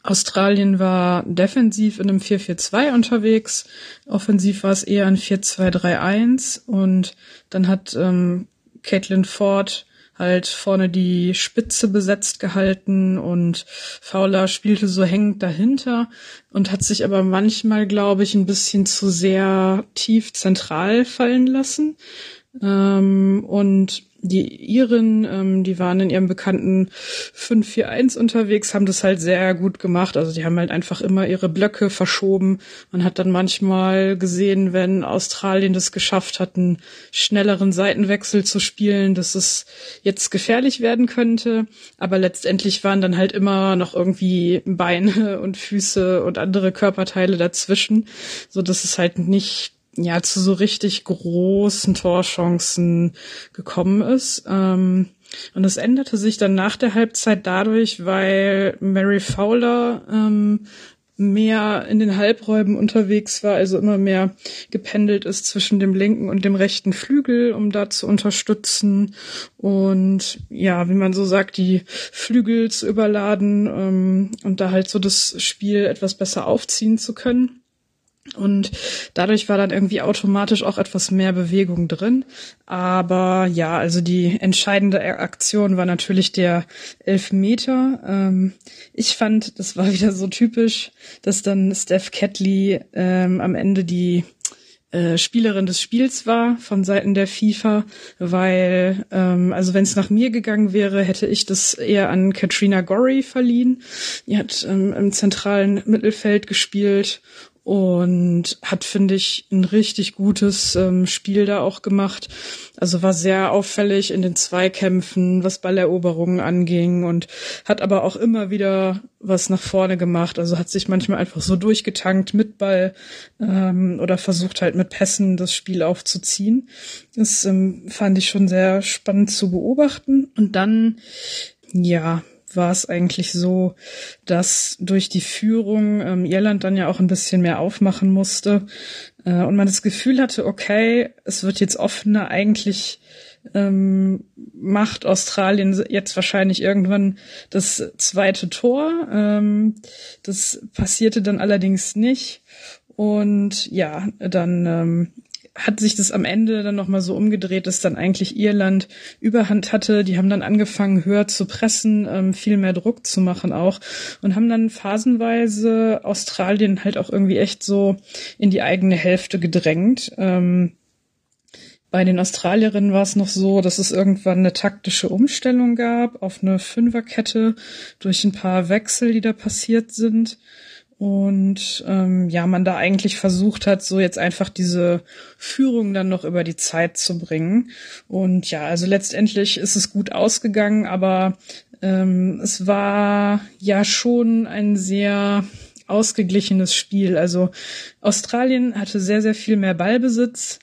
Australien war defensiv in einem 4-4-2 unterwegs, offensiv war es eher ein 4-2-3-1 und dann hat ähm, Caitlin Ford halt vorne die Spitze besetzt gehalten und Fowler spielte so hängend dahinter und hat sich aber manchmal, glaube ich, ein bisschen zu sehr tief zentral fallen lassen. Ähm, und die Iren, ähm, die waren in ihrem bekannten 5-4-1 unterwegs, haben das halt sehr gut gemacht. Also die haben halt einfach immer ihre Blöcke verschoben. Man hat dann manchmal gesehen, wenn Australien das geschafft hat, einen schnelleren Seitenwechsel zu spielen, dass es jetzt gefährlich werden könnte. Aber letztendlich waren dann halt immer noch irgendwie Beine und Füße und andere Körperteile dazwischen, so dass es halt nicht ja zu so richtig großen Torchancen gekommen ist. Ähm, und es änderte sich dann nach der Halbzeit dadurch, weil Mary Fowler ähm, mehr in den Halbräumen unterwegs war, also immer mehr gependelt ist zwischen dem linken und dem rechten Flügel, um da zu unterstützen und ja, wie man so sagt, die Flügel zu überladen ähm, und da halt so das Spiel etwas besser aufziehen zu können. Und dadurch war dann irgendwie automatisch auch etwas mehr Bewegung drin. Aber ja, also die entscheidende Aktion war natürlich der Elfmeter. Ähm, ich fand, das war wieder so typisch, dass dann Steph Catley ähm, am Ende die äh, Spielerin des Spiels war von Seiten der FIFA, weil ähm, also wenn es nach mir gegangen wäre, hätte ich das eher an Katrina Gorry verliehen. Die hat ähm, im zentralen Mittelfeld gespielt und hat, finde ich, ein richtig gutes ähm, Spiel da auch gemacht. Also war sehr auffällig in den Zweikämpfen, was Balleroberungen anging und hat aber auch immer wieder was nach vorne gemacht. Also hat sich manchmal einfach so durchgetankt mit Ball ähm, oder versucht halt mit Pässen das Spiel aufzuziehen. Das ähm, fand ich schon sehr spannend zu beobachten. Und dann, ja, war es eigentlich so, dass durch die Führung ähm, Irland dann ja auch ein bisschen mehr aufmachen musste äh, und man das Gefühl hatte, okay, es wird jetzt offener, eigentlich ähm, macht Australien jetzt wahrscheinlich irgendwann das zweite Tor. Ähm, das passierte dann allerdings nicht. Und ja, dann ähm, hat sich das am Ende dann nochmal so umgedreht, dass dann eigentlich Irland Überhand hatte. Die haben dann angefangen, höher zu pressen, ähm, viel mehr Druck zu machen auch und haben dann phasenweise Australien halt auch irgendwie echt so in die eigene Hälfte gedrängt. Ähm, bei den Australierinnen war es noch so, dass es irgendwann eine taktische Umstellung gab auf eine Fünferkette durch ein paar Wechsel, die da passiert sind. Und ähm, ja, man da eigentlich versucht hat, so jetzt einfach diese Führung dann noch über die Zeit zu bringen. Und ja, also letztendlich ist es gut ausgegangen, aber ähm, es war ja schon ein sehr ausgeglichenes Spiel. Also Australien hatte sehr, sehr viel mehr Ballbesitz,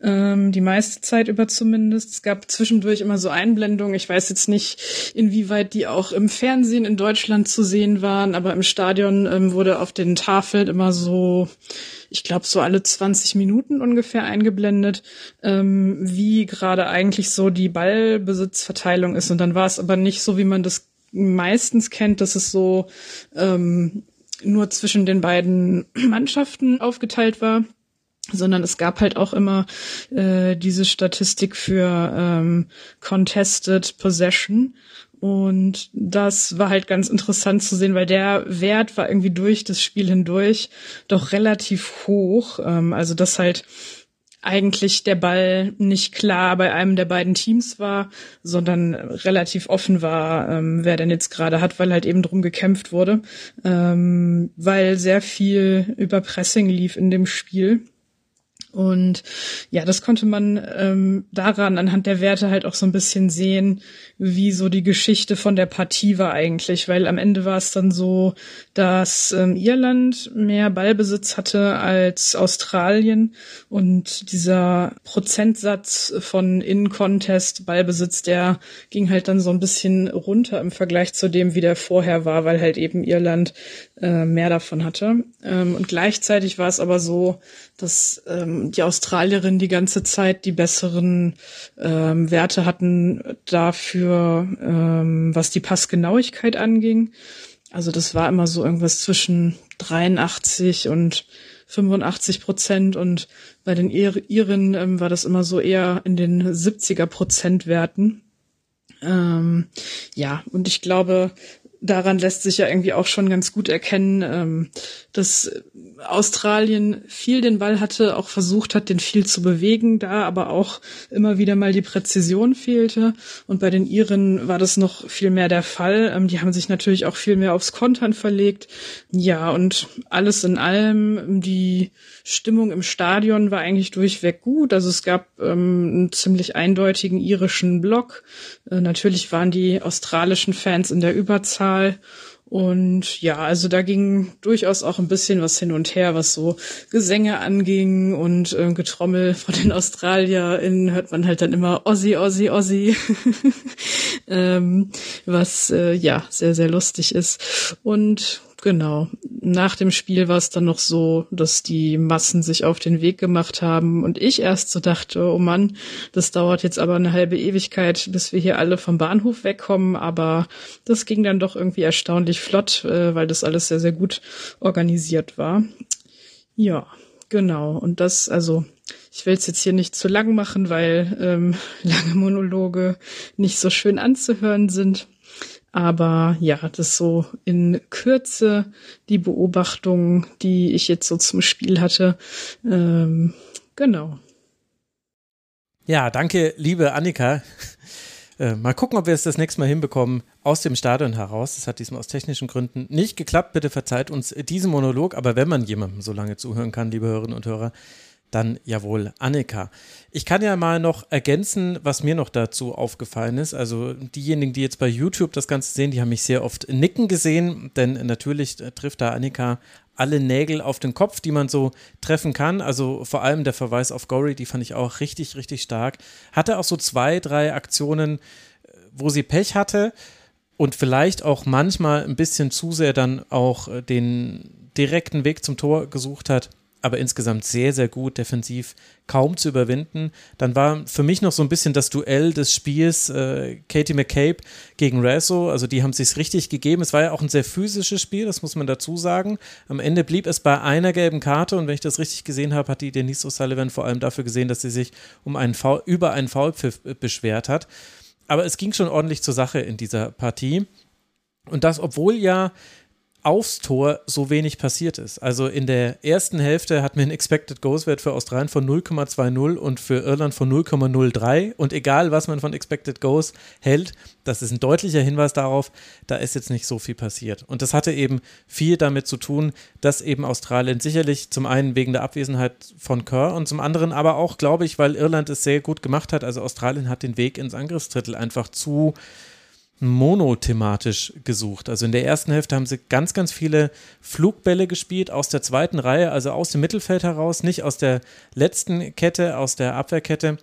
ähm, die meiste Zeit über zumindest. Es gab zwischendurch immer so Einblendungen. Ich weiß jetzt nicht, inwieweit die auch im Fernsehen in Deutschland zu sehen waren, aber im Stadion ähm, wurde auf den Tafeln immer so, ich glaube, so alle 20 Minuten ungefähr eingeblendet, ähm, wie gerade eigentlich so die Ballbesitzverteilung ist. Und dann war es aber nicht so, wie man das meistens kennt, dass es so ähm, nur zwischen den beiden Mannschaften aufgeteilt war sondern es gab halt auch immer äh, diese Statistik für ähm, Contested Possession. Und das war halt ganz interessant zu sehen, weil der Wert war irgendwie durch das Spiel hindurch doch relativ hoch. Ähm, also dass halt eigentlich der Ball nicht klar bei einem der beiden Teams war, sondern relativ offen war, ähm, wer denn jetzt gerade hat, weil halt eben drum gekämpft wurde, ähm, weil sehr viel über Pressing lief in dem Spiel. Und ja, das konnte man ähm, daran anhand der Werte halt auch so ein bisschen sehen, wie so die Geschichte von der Partie war eigentlich, weil am Ende war es dann so, dass ähm, Irland mehr Ballbesitz hatte als Australien und dieser Prozentsatz von In-Contest Ballbesitz, der ging halt dann so ein bisschen runter im Vergleich zu dem, wie der vorher war, weil halt eben Irland äh, mehr davon hatte. Ähm, und gleichzeitig war es aber so, dass ähm, die Australierinnen die ganze Zeit die besseren ähm, Werte hatten dafür, ähm, was die Passgenauigkeit anging. Also das war immer so irgendwas zwischen 83 und 85 Prozent und bei den Iren ähm, war das immer so eher in den 70er Prozent Werten. Ähm, ja, und ich glaube, daran lässt sich ja irgendwie auch schon ganz gut erkennen, ähm, dass Australien viel den Ball hatte, auch versucht hat, den viel zu bewegen, da aber auch immer wieder mal die Präzision fehlte. Und bei den Iren war das noch viel mehr der Fall. Ähm, die haben sich natürlich auch viel mehr aufs Kontern verlegt. Ja, und alles in allem, die Stimmung im Stadion war eigentlich durchweg gut. Also es gab ähm, einen ziemlich eindeutigen irischen Block. Äh, natürlich waren die australischen Fans in der Überzahl. Und ja, also da ging durchaus auch ein bisschen was hin und her, was so Gesänge anging und äh, Getrommel von den AustralierInnen hört man halt dann immer Ossi, Ossi, Ossi, ähm, was äh, ja sehr, sehr lustig ist. Und Genau. Nach dem Spiel war es dann noch so, dass die Massen sich auf den Weg gemacht haben und ich erst so dachte, oh Mann, das dauert jetzt aber eine halbe Ewigkeit, bis wir hier alle vom Bahnhof wegkommen. Aber das ging dann doch irgendwie erstaunlich flott, äh, weil das alles sehr, sehr gut organisiert war. Ja, genau. Und das, also ich will es jetzt hier nicht zu lang machen, weil ähm, lange Monologe nicht so schön anzuhören sind. Aber ja, das so in Kürze die Beobachtung, die ich jetzt so zum Spiel hatte. Ähm, genau. Ja, danke, liebe Annika. Äh, mal gucken, ob wir es das nächste Mal hinbekommen aus dem Stadion heraus. Das hat diesmal aus technischen Gründen nicht geklappt. Bitte verzeiht uns diesen Monolog. Aber wenn man jemandem so lange zuhören kann, liebe Hörerinnen und Hörer, dann jawohl Annika. Ich kann ja mal noch ergänzen, was mir noch dazu aufgefallen ist. Also diejenigen, die jetzt bei YouTube das Ganze sehen, die haben mich sehr oft nicken gesehen, denn natürlich trifft da Annika alle Nägel auf den Kopf, die man so treffen kann. Also vor allem der Verweis auf Gory, die fand ich auch richtig, richtig stark. Hatte auch so zwei, drei Aktionen, wo sie Pech hatte und vielleicht auch manchmal ein bisschen zu sehr dann auch den direkten Weg zum Tor gesucht hat aber insgesamt sehr, sehr gut defensiv, kaum zu überwinden. Dann war für mich noch so ein bisschen das Duell des Spiels äh, Katie McCabe gegen Razzo. Also die haben sich richtig gegeben. Es war ja auch ein sehr physisches Spiel, das muss man dazu sagen. Am Ende blieb es bei einer gelben Karte und wenn ich das richtig gesehen habe, hat die Denise O'Sullivan vor allem dafür gesehen, dass sie sich um einen Foul, über einen Foulpfiff beschwert hat. Aber es ging schon ordentlich zur Sache in dieser Partie. Und das, obwohl ja aufs Tor so wenig passiert ist. Also in der ersten Hälfte hatten wir einen Expected Goals Wert für Australien von 0,20 und für Irland von 0,03 und egal was man von Expected Goals hält, das ist ein deutlicher Hinweis darauf, da ist jetzt nicht so viel passiert. Und das hatte eben viel damit zu tun, dass eben Australien sicherlich zum einen wegen der Abwesenheit von Kerr und zum anderen aber auch, glaube ich, weil Irland es sehr gut gemacht hat. Also Australien hat den Weg ins Angriffsdrittel einfach zu monothematisch gesucht. Also in der ersten Hälfte haben sie ganz, ganz viele Flugbälle gespielt aus der zweiten Reihe, also aus dem Mittelfeld heraus, nicht aus der letzten Kette, aus der Abwehrkette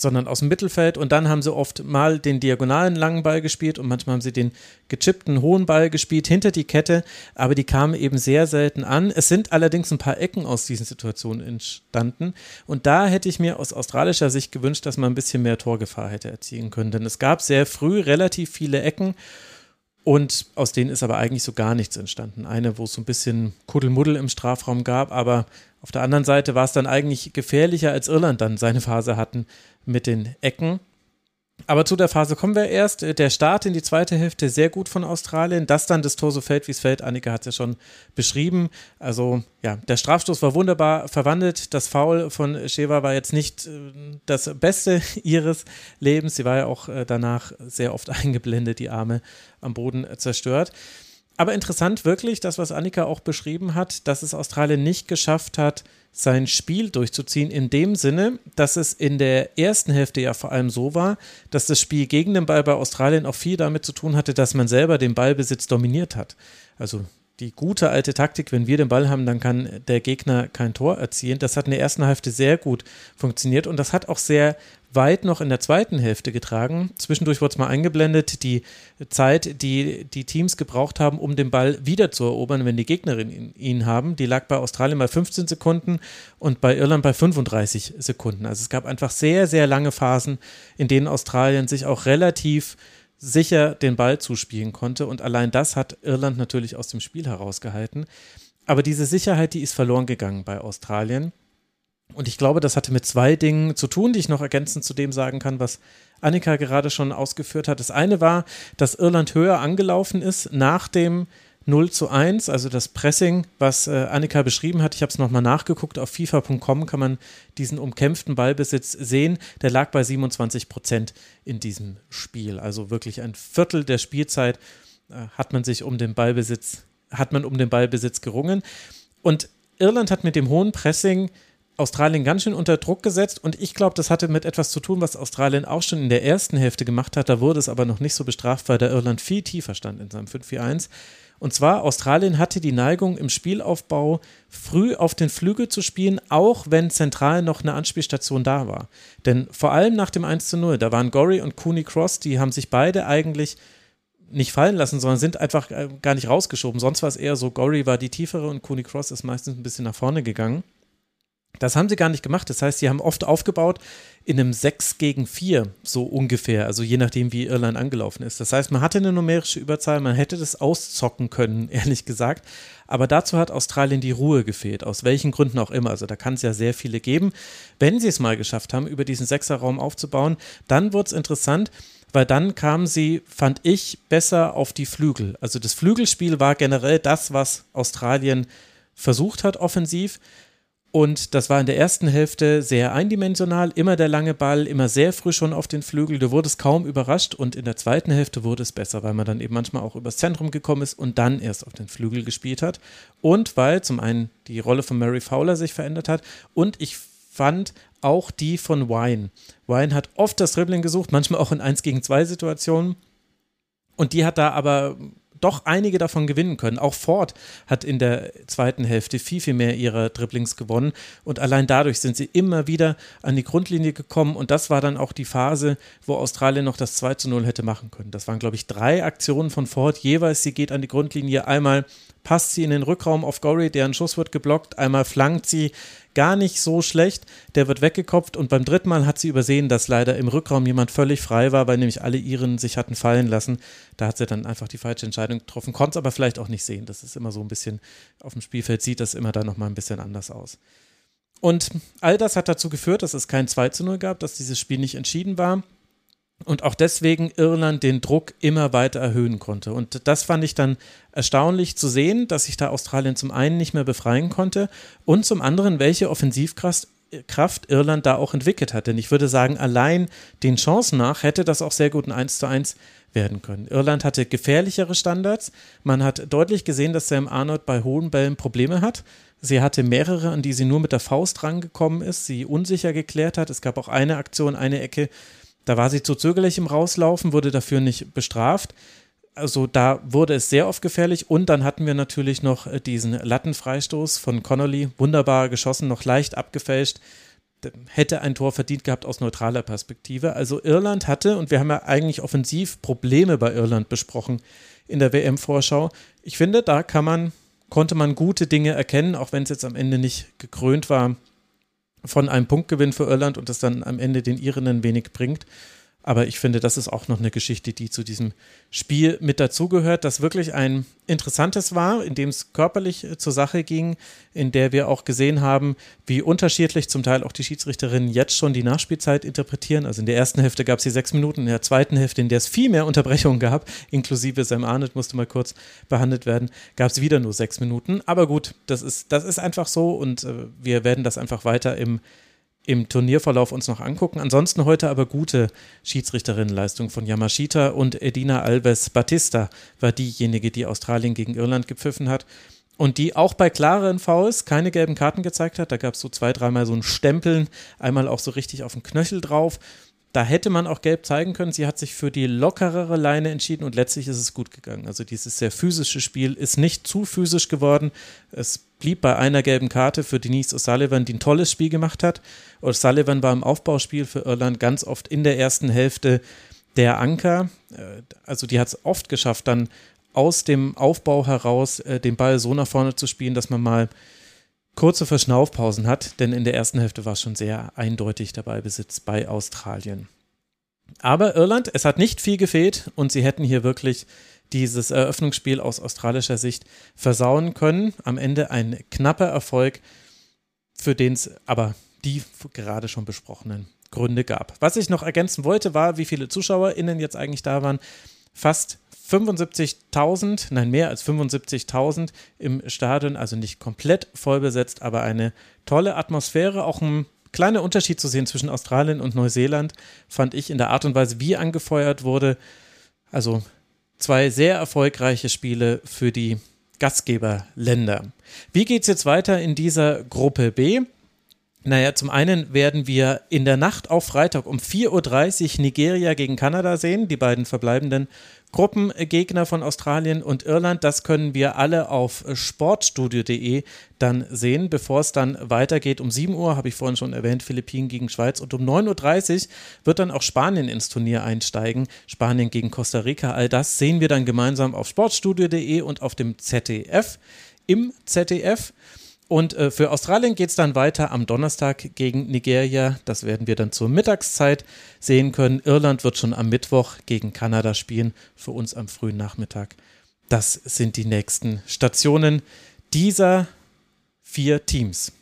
sondern aus dem Mittelfeld und dann haben sie oft mal den diagonalen langen Ball gespielt und manchmal haben sie den gechippten hohen Ball gespielt hinter die Kette, aber die kamen eben sehr selten an. Es sind allerdings ein paar Ecken aus diesen Situationen entstanden und da hätte ich mir aus australischer Sicht gewünscht, dass man ein bisschen mehr Torgefahr hätte erzielen können, denn es gab sehr früh relativ viele Ecken und aus denen ist aber eigentlich so gar nichts entstanden. Eine, wo es so ein bisschen Kuddelmuddel im Strafraum gab, aber auf der anderen Seite war es dann eigentlich gefährlicher, als Irland dann seine Phase hatten mit den Ecken. Aber zu der Phase kommen wir erst. Der Start in die zweite Hälfte sehr gut von Australien. Dass dann das Tor so fällt, wie es fällt, Annika hat es ja schon beschrieben. Also ja, der Strafstoß war wunderbar verwandelt. Das Foul von Sheva war jetzt nicht äh, das Beste ihres Lebens. Sie war ja auch äh, danach sehr oft eingeblendet, die Arme am Boden zerstört. Aber interessant wirklich, das, was Annika auch beschrieben hat, dass es Australien nicht geschafft hat, sein Spiel durchzuziehen, in dem Sinne, dass es in der ersten Hälfte ja vor allem so war, dass das Spiel gegen den Ball bei Australien auch viel damit zu tun hatte, dass man selber den Ballbesitz dominiert hat. Also die gute alte Taktik, wenn wir den Ball haben, dann kann der Gegner kein Tor erzielen. Das hat in der ersten Hälfte sehr gut funktioniert und das hat auch sehr weit noch in der zweiten Hälfte getragen. Zwischendurch wurde es mal eingeblendet, die Zeit, die die Teams gebraucht haben, um den Ball wieder zu erobern, wenn die Gegnerin ihn haben, die lag bei Australien bei 15 Sekunden und bei Irland bei 35 Sekunden. Also es gab einfach sehr, sehr lange Phasen, in denen Australien sich auch relativ sicher den Ball zuspielen konnte. Und allein das hat Irland natürlich aus dem Spiel herausgehalten. Aber diese Sicherheit, die ist verloren gegangen bei Australien. Und ich glaube, das hatte mit zwei Dingen zu tun, die ich noch ergänzend zu dem sagen kann, was Annika gerade schon ausgeführt hat. Das eine war, dass Irland höher angelaufen ist nach dem 0 zu 1, also das Pressing, was äh, Annika beschrieben hat. Ich habe es nochmal nachgeguckt. Auf FIFA.com kann man diesen umkämpften Ballbesitz sehen. Der lag bei 27 Prozent in diesem Spiel. Also wirklich ein Viertel der Spielzeit äh, hat man sich um den Ballbesitz, hat man um den Ballbesitz gerungen. Und Irland hat mit dem hohen Pressing Australien ganz schön unter Druck gesetzt und ich glaube, das hatte mit etwas zu tun, was Australien auch schon in der ersten Hälfte gemacht hat. Da wurde es aber noch nicht so bestraft, weil der Irland viel tiefer stand in seinem 5-4-1. Und zwar, Australien hatte die Neigung, im Spielaufbau früh auf den Flügel zu spielen, auch wenn zentral noch eine Anspielstation da war. Denn vor allem nach dem 1 zu 0, da waren Gorry und Cooney Cross, die haben sich beide eigentlich nicht fallen lassen, sondern sind einfach äh, gar nicht rausgeschoben. Sonst war es eher so, Gorry war die tiefere und Cooney Cross ist meistens ein bisschen nach vorne gegangen. Das haben sie gar nicht gemacht. Das heißt, sie haben oft aufgebaut in einem 6 gegen 4, so ungefähr. Also je nachdem, wie Irland angelaufen ist. Das heißt, man hatte eine numerische Überzahl, man hätte das auszocken können, ehrlich gesagt. Aber dazu hat Australien die Ruhe gefehlt, aus welchen Gründen auch immer. Also da kann es ja sehr viele geben. Wenn sie es mal geschafft haben, über diesen Sechserraum aufzubauen, dann wird es interessant weil dann kamen sie, fand ich, besser auf die Flügel. Also das Flügelspiel war generell das, was Australien versucht hat offensiv. Und das war in der ersten Hälfte sehr eindimensional, immer der lange Ball, immer sehr früh schon auf den Flügel. Du wurdest kaum überrascht und in der zweiten Hälfte wurde es besser, weil man dann eben manchmal auch übers Zentrum gekommen ist und dann erst auf den Flügel gespielt hat. Und weil zum einen die Rolle von Mary Fowler sich verändert hat und ich fand auch die von Wine. Wine hat oft das Dribbling gesucht, manchmal auch in 1 gegen 2 Situationen. Und die hat da aber doch einige davon gewinnen können. Auch Ford hat in der zweiten Hälfte viel, viel mehr ihrer Dribblings gewonnen und allein dadurch sind sie immer wieder an die Grundlinie gekommen und das war dann auch die Phase, wo Australien noch das 2 zu 0 hätte machen können. Das waren, glaube ich, drei Aktionen von Ford jeweils. Sie geht an die Grundlinie, einmal passt sie in den Rückraum auf Gorey, deren Schuss wird geblockt, einmal flankt sie gar nicht so schlecht. Der wird weggekopft und beim dritten Mal hat sie übersehen, dass leider im Rückraum jemand völlig frei war, weil nämlich alle ihren sich hatten fallen lassen. Da hat sie dann einfach die falsche Entscheidung getroffen, konnte es aber vielleicht auch nicht sehen. Das ist immer so ein bisschen, auf dem Spielfeld sieht das immer dann nochmal ein bisschen anders aus. Und all das hat dazu geführt, dass es kein 2 zu 0 gab, dass dieses Spiel nicht entschieden war und auch deswegen Irland den Druck immer weiter erhöhen konnte. Und das fand ich dann erstaunlich zu sehen, dass sich da Australien zum einen nicht mehr befreien konnte und zum anderen, welche Offensivkraft Kraft Irland da auch entwickelt hat. Denn ich würde sagen, allein den Chancen nach hätte das auch sehr gut ein 1 zu 1 werden können. Irland hatte gefährlichere Standards. Man hat deutlich gesehen, dass Sam Arnold bei hohen Bällen Probleme hat. Sie hatte mehrere, an die sie nur mit der Faust rangekommen ist, sie unsicher geklärt hat. Es gab auch eine Aktion, eine Ecke, Da war sie zu zögerlich im Rauslaufen, wurde dafür nicht bestraft. Also da wurde es sehr oft gefährlich. Und dann hatten wir natürlich noch äh, diesen Lattenfreistoß von Connolly. Wunderbar geschossen, noch leicht abgefälscht. Hätte ein Tor verdient gehabt aus neutraler Perspektive. Also Irland hatte, und wir haben ja eigentlich offensiv Probleme bei Irland besprochen in der WM-Vorschau. Ich finde, da kann man, konnte man gute Dinge erkennen, auch wenn es jetzt am Ende nicht gekrönt war von einem Punktgewinn für Irland und das dann am Ende den Irinnen wenig bringt. Aber ich finde, das ist auch noch eine Geschichte, die zu diesem Spiel mit dazugehört, das wirklich ein interessantes war, in dem es körperlich äh, zur Sache ging, in der wir auch gesehen haben, wie unterschiedlich zum Teil auch die Schiedsrichterinnen jetzt schon die Nachspielzeit interpretieren. Also in der ersten Hälfte gab es die sechs Minuten, in der zweiten Hälfte, in der es viel mehr Unterbrechungen gab, inklusive Sam Arnett musste mal kurz behandelt werden, gab es wieder nur sechs Minuten. Aber gut, das ist, das ist einfach so und äh, wir werden das einfach weiter im im Turnierverlauf uns noch angucken. Ansonsten heute aber gute Schiedsrichterinnenleistung von Yamashita und Edina Alves Batista war diejenige, die Australien gegen Irland gepfiffen hat und die auch bei klaren Fouls keine gelben Karten gezeigt hat. Da gab es so zwei, dreimal so ein Stempeln, einmal auch so richtig auf den Knöchel drauf. Da hätte man auch gelb zeigen können. Sie hat sich für die lockerere Leine entschieden und letztlich ist es gut gegangen. Also dieses sehr physische Spiel ist nicht zu physisch geworden. Es blieb bei einer gelben Karte für Denise O'Sullivan, die ein tolles Spiel gemacht hat. O'Sullivan war im Aufbauspiel für Irland ganz oft in der ersten Hälfte der Anker. Äh, also die hat es oft geschafft, dann aus dem Aufbau heraus äh, den Ball so nach vorne zu spielen, dass man mal kurze Verschnaufpausen hat, denn in der ersten Hälfte war es schon sehr eindeutig der Ballbesitz bei Australien. Aber Irland, es hat nicht viel gefehlt und sie hätten hier wirklich dieses Eröffnungsspiel aus australischer Sicht versauen können. Am Ende ein knapper Erfolg, für den es aber die gerade schon besprochenen Gründe gab. Was ich noch ergänzen wollte, war, wie viele ZuschauerInnen jetzt eigentlich da waren. Fast 75.000, nein, mehr als 75.000 im Stadion, also nicht komplett voll besetzt, aber eine tolle Atmosphäre, auch ein kleiner Unterschied zu sehen zwischen Australien und Neuseeland, fand ich in der Art und Weise, wie angefeuert wurde. Also zwei sehr erfolgreiche Spiele für die Gastgeberländer. Wie geht es jetzt weiter in dieser Gruppe B? Naja, zum einen werden wir in der Nacht auf Freitag um 4.30 Uhr Nigeria gegen Kanada sehen, die beiden verbleibenden Gruppengegner von Australien und Irland. Das können wir alle auf sportstudio.de dann sehen, bevor es dann weitergeht. Um 7 Uhr, habe ich vorhin schon erwähnt, Philippinen gegen Schweiz und um 9.30 Uhr wird dann auch Spanien ins Turnier einsteigen. Spanien gegen Costa Rica. All das sehen wir dann gemeinsam auf sportstudio.de und auf dem ZDF. Im ZDF. Und äh, für Australien geht es dann weiter am Donnerstag gegen Nigeria. Das werden wir dann zur Mittagszeit sehen können. Irland wird schon am Mittwoch gegen Kanada spielen, für uns am frühen Nachmittag. Das sind die nächsten Stationen dieser vier Teams.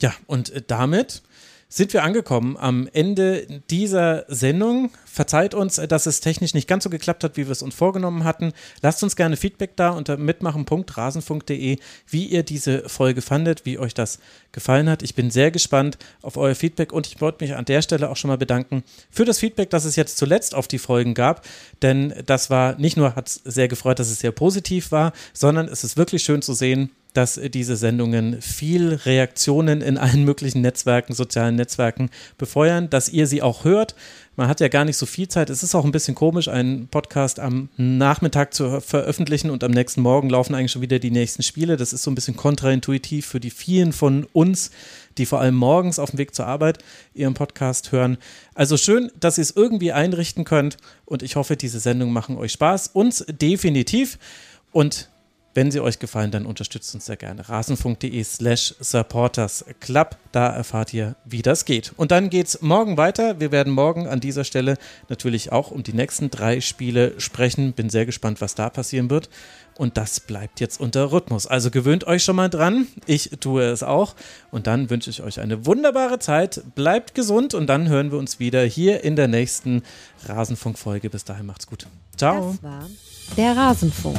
Ja, und äh, damit sind wir angekommen am Ende dieser Sendung. Verzeiht uns, dass es technisch nicht ganz so geklappt hat, wie wir es uns vorgenommen hatten. Lasst uns gerne Feedback da unter mitmachen.rasenfunk.de, wie ihr diese Folge fandet, wie euch das gefallen hat. Ich bin sehr gespannt auf euer Feedback und ich wollte mich an der Stelle auch schon mal bedanken für das Feedback, das es jetzt zuletzt auf die Folgen gab. Denn das war nicht nur, hat es sehr gefreut, dass es sehr positiv war, sondern es ist wirklich schön zu sehen, dass diese Sendungen viel Reaktionen in allen möglichen Netzwerken, sozialen Netzwerken befeuern, dass ihr sie auch hört. Man hat ja gar nicht so viel Zeit. Es ist auch ein bisschen komisch, einen Podcast am Nachmittag zu veröffentlichen und am nächsten Morgen laufen eigentlich schon wieder die nächsten Spiele. Das ist so ein bisschen kontraintuitiv für die vielen von uns, die vor allem morgens auf dem Weg zur Arbeit ihren Podcast hören. Also schön, dass ihr es irgendwie einrichten könnt und ich hoffe, diese Sendungen machen euch Spaß. Uns definitiv. Und wenn sie euch gefallen, dann unterstützt uns sehr gerne. rasenfunk.de slash supportersclub. Da erfahrt ihr, wie das geht. Und dann geht es morgen weiter. Wir werden morgen an dieser Stelle natürlich auch um die nächsten drei Spiele sprechen. Bin sehr gespannt, was da passieren wird. Und das bleibt jetzt unter Rhythmus. Also gewöhnt euch schon mal dran. Ich tue es auch. Und dann wünsche ich euch eine wunderbare Zeit. Bleibt gesund und dann hören wir uns wieder hier in der nächsten Rasenfunk-Folge. Bis dahin macht's gut. Ciao. Das war der Rasenfunk.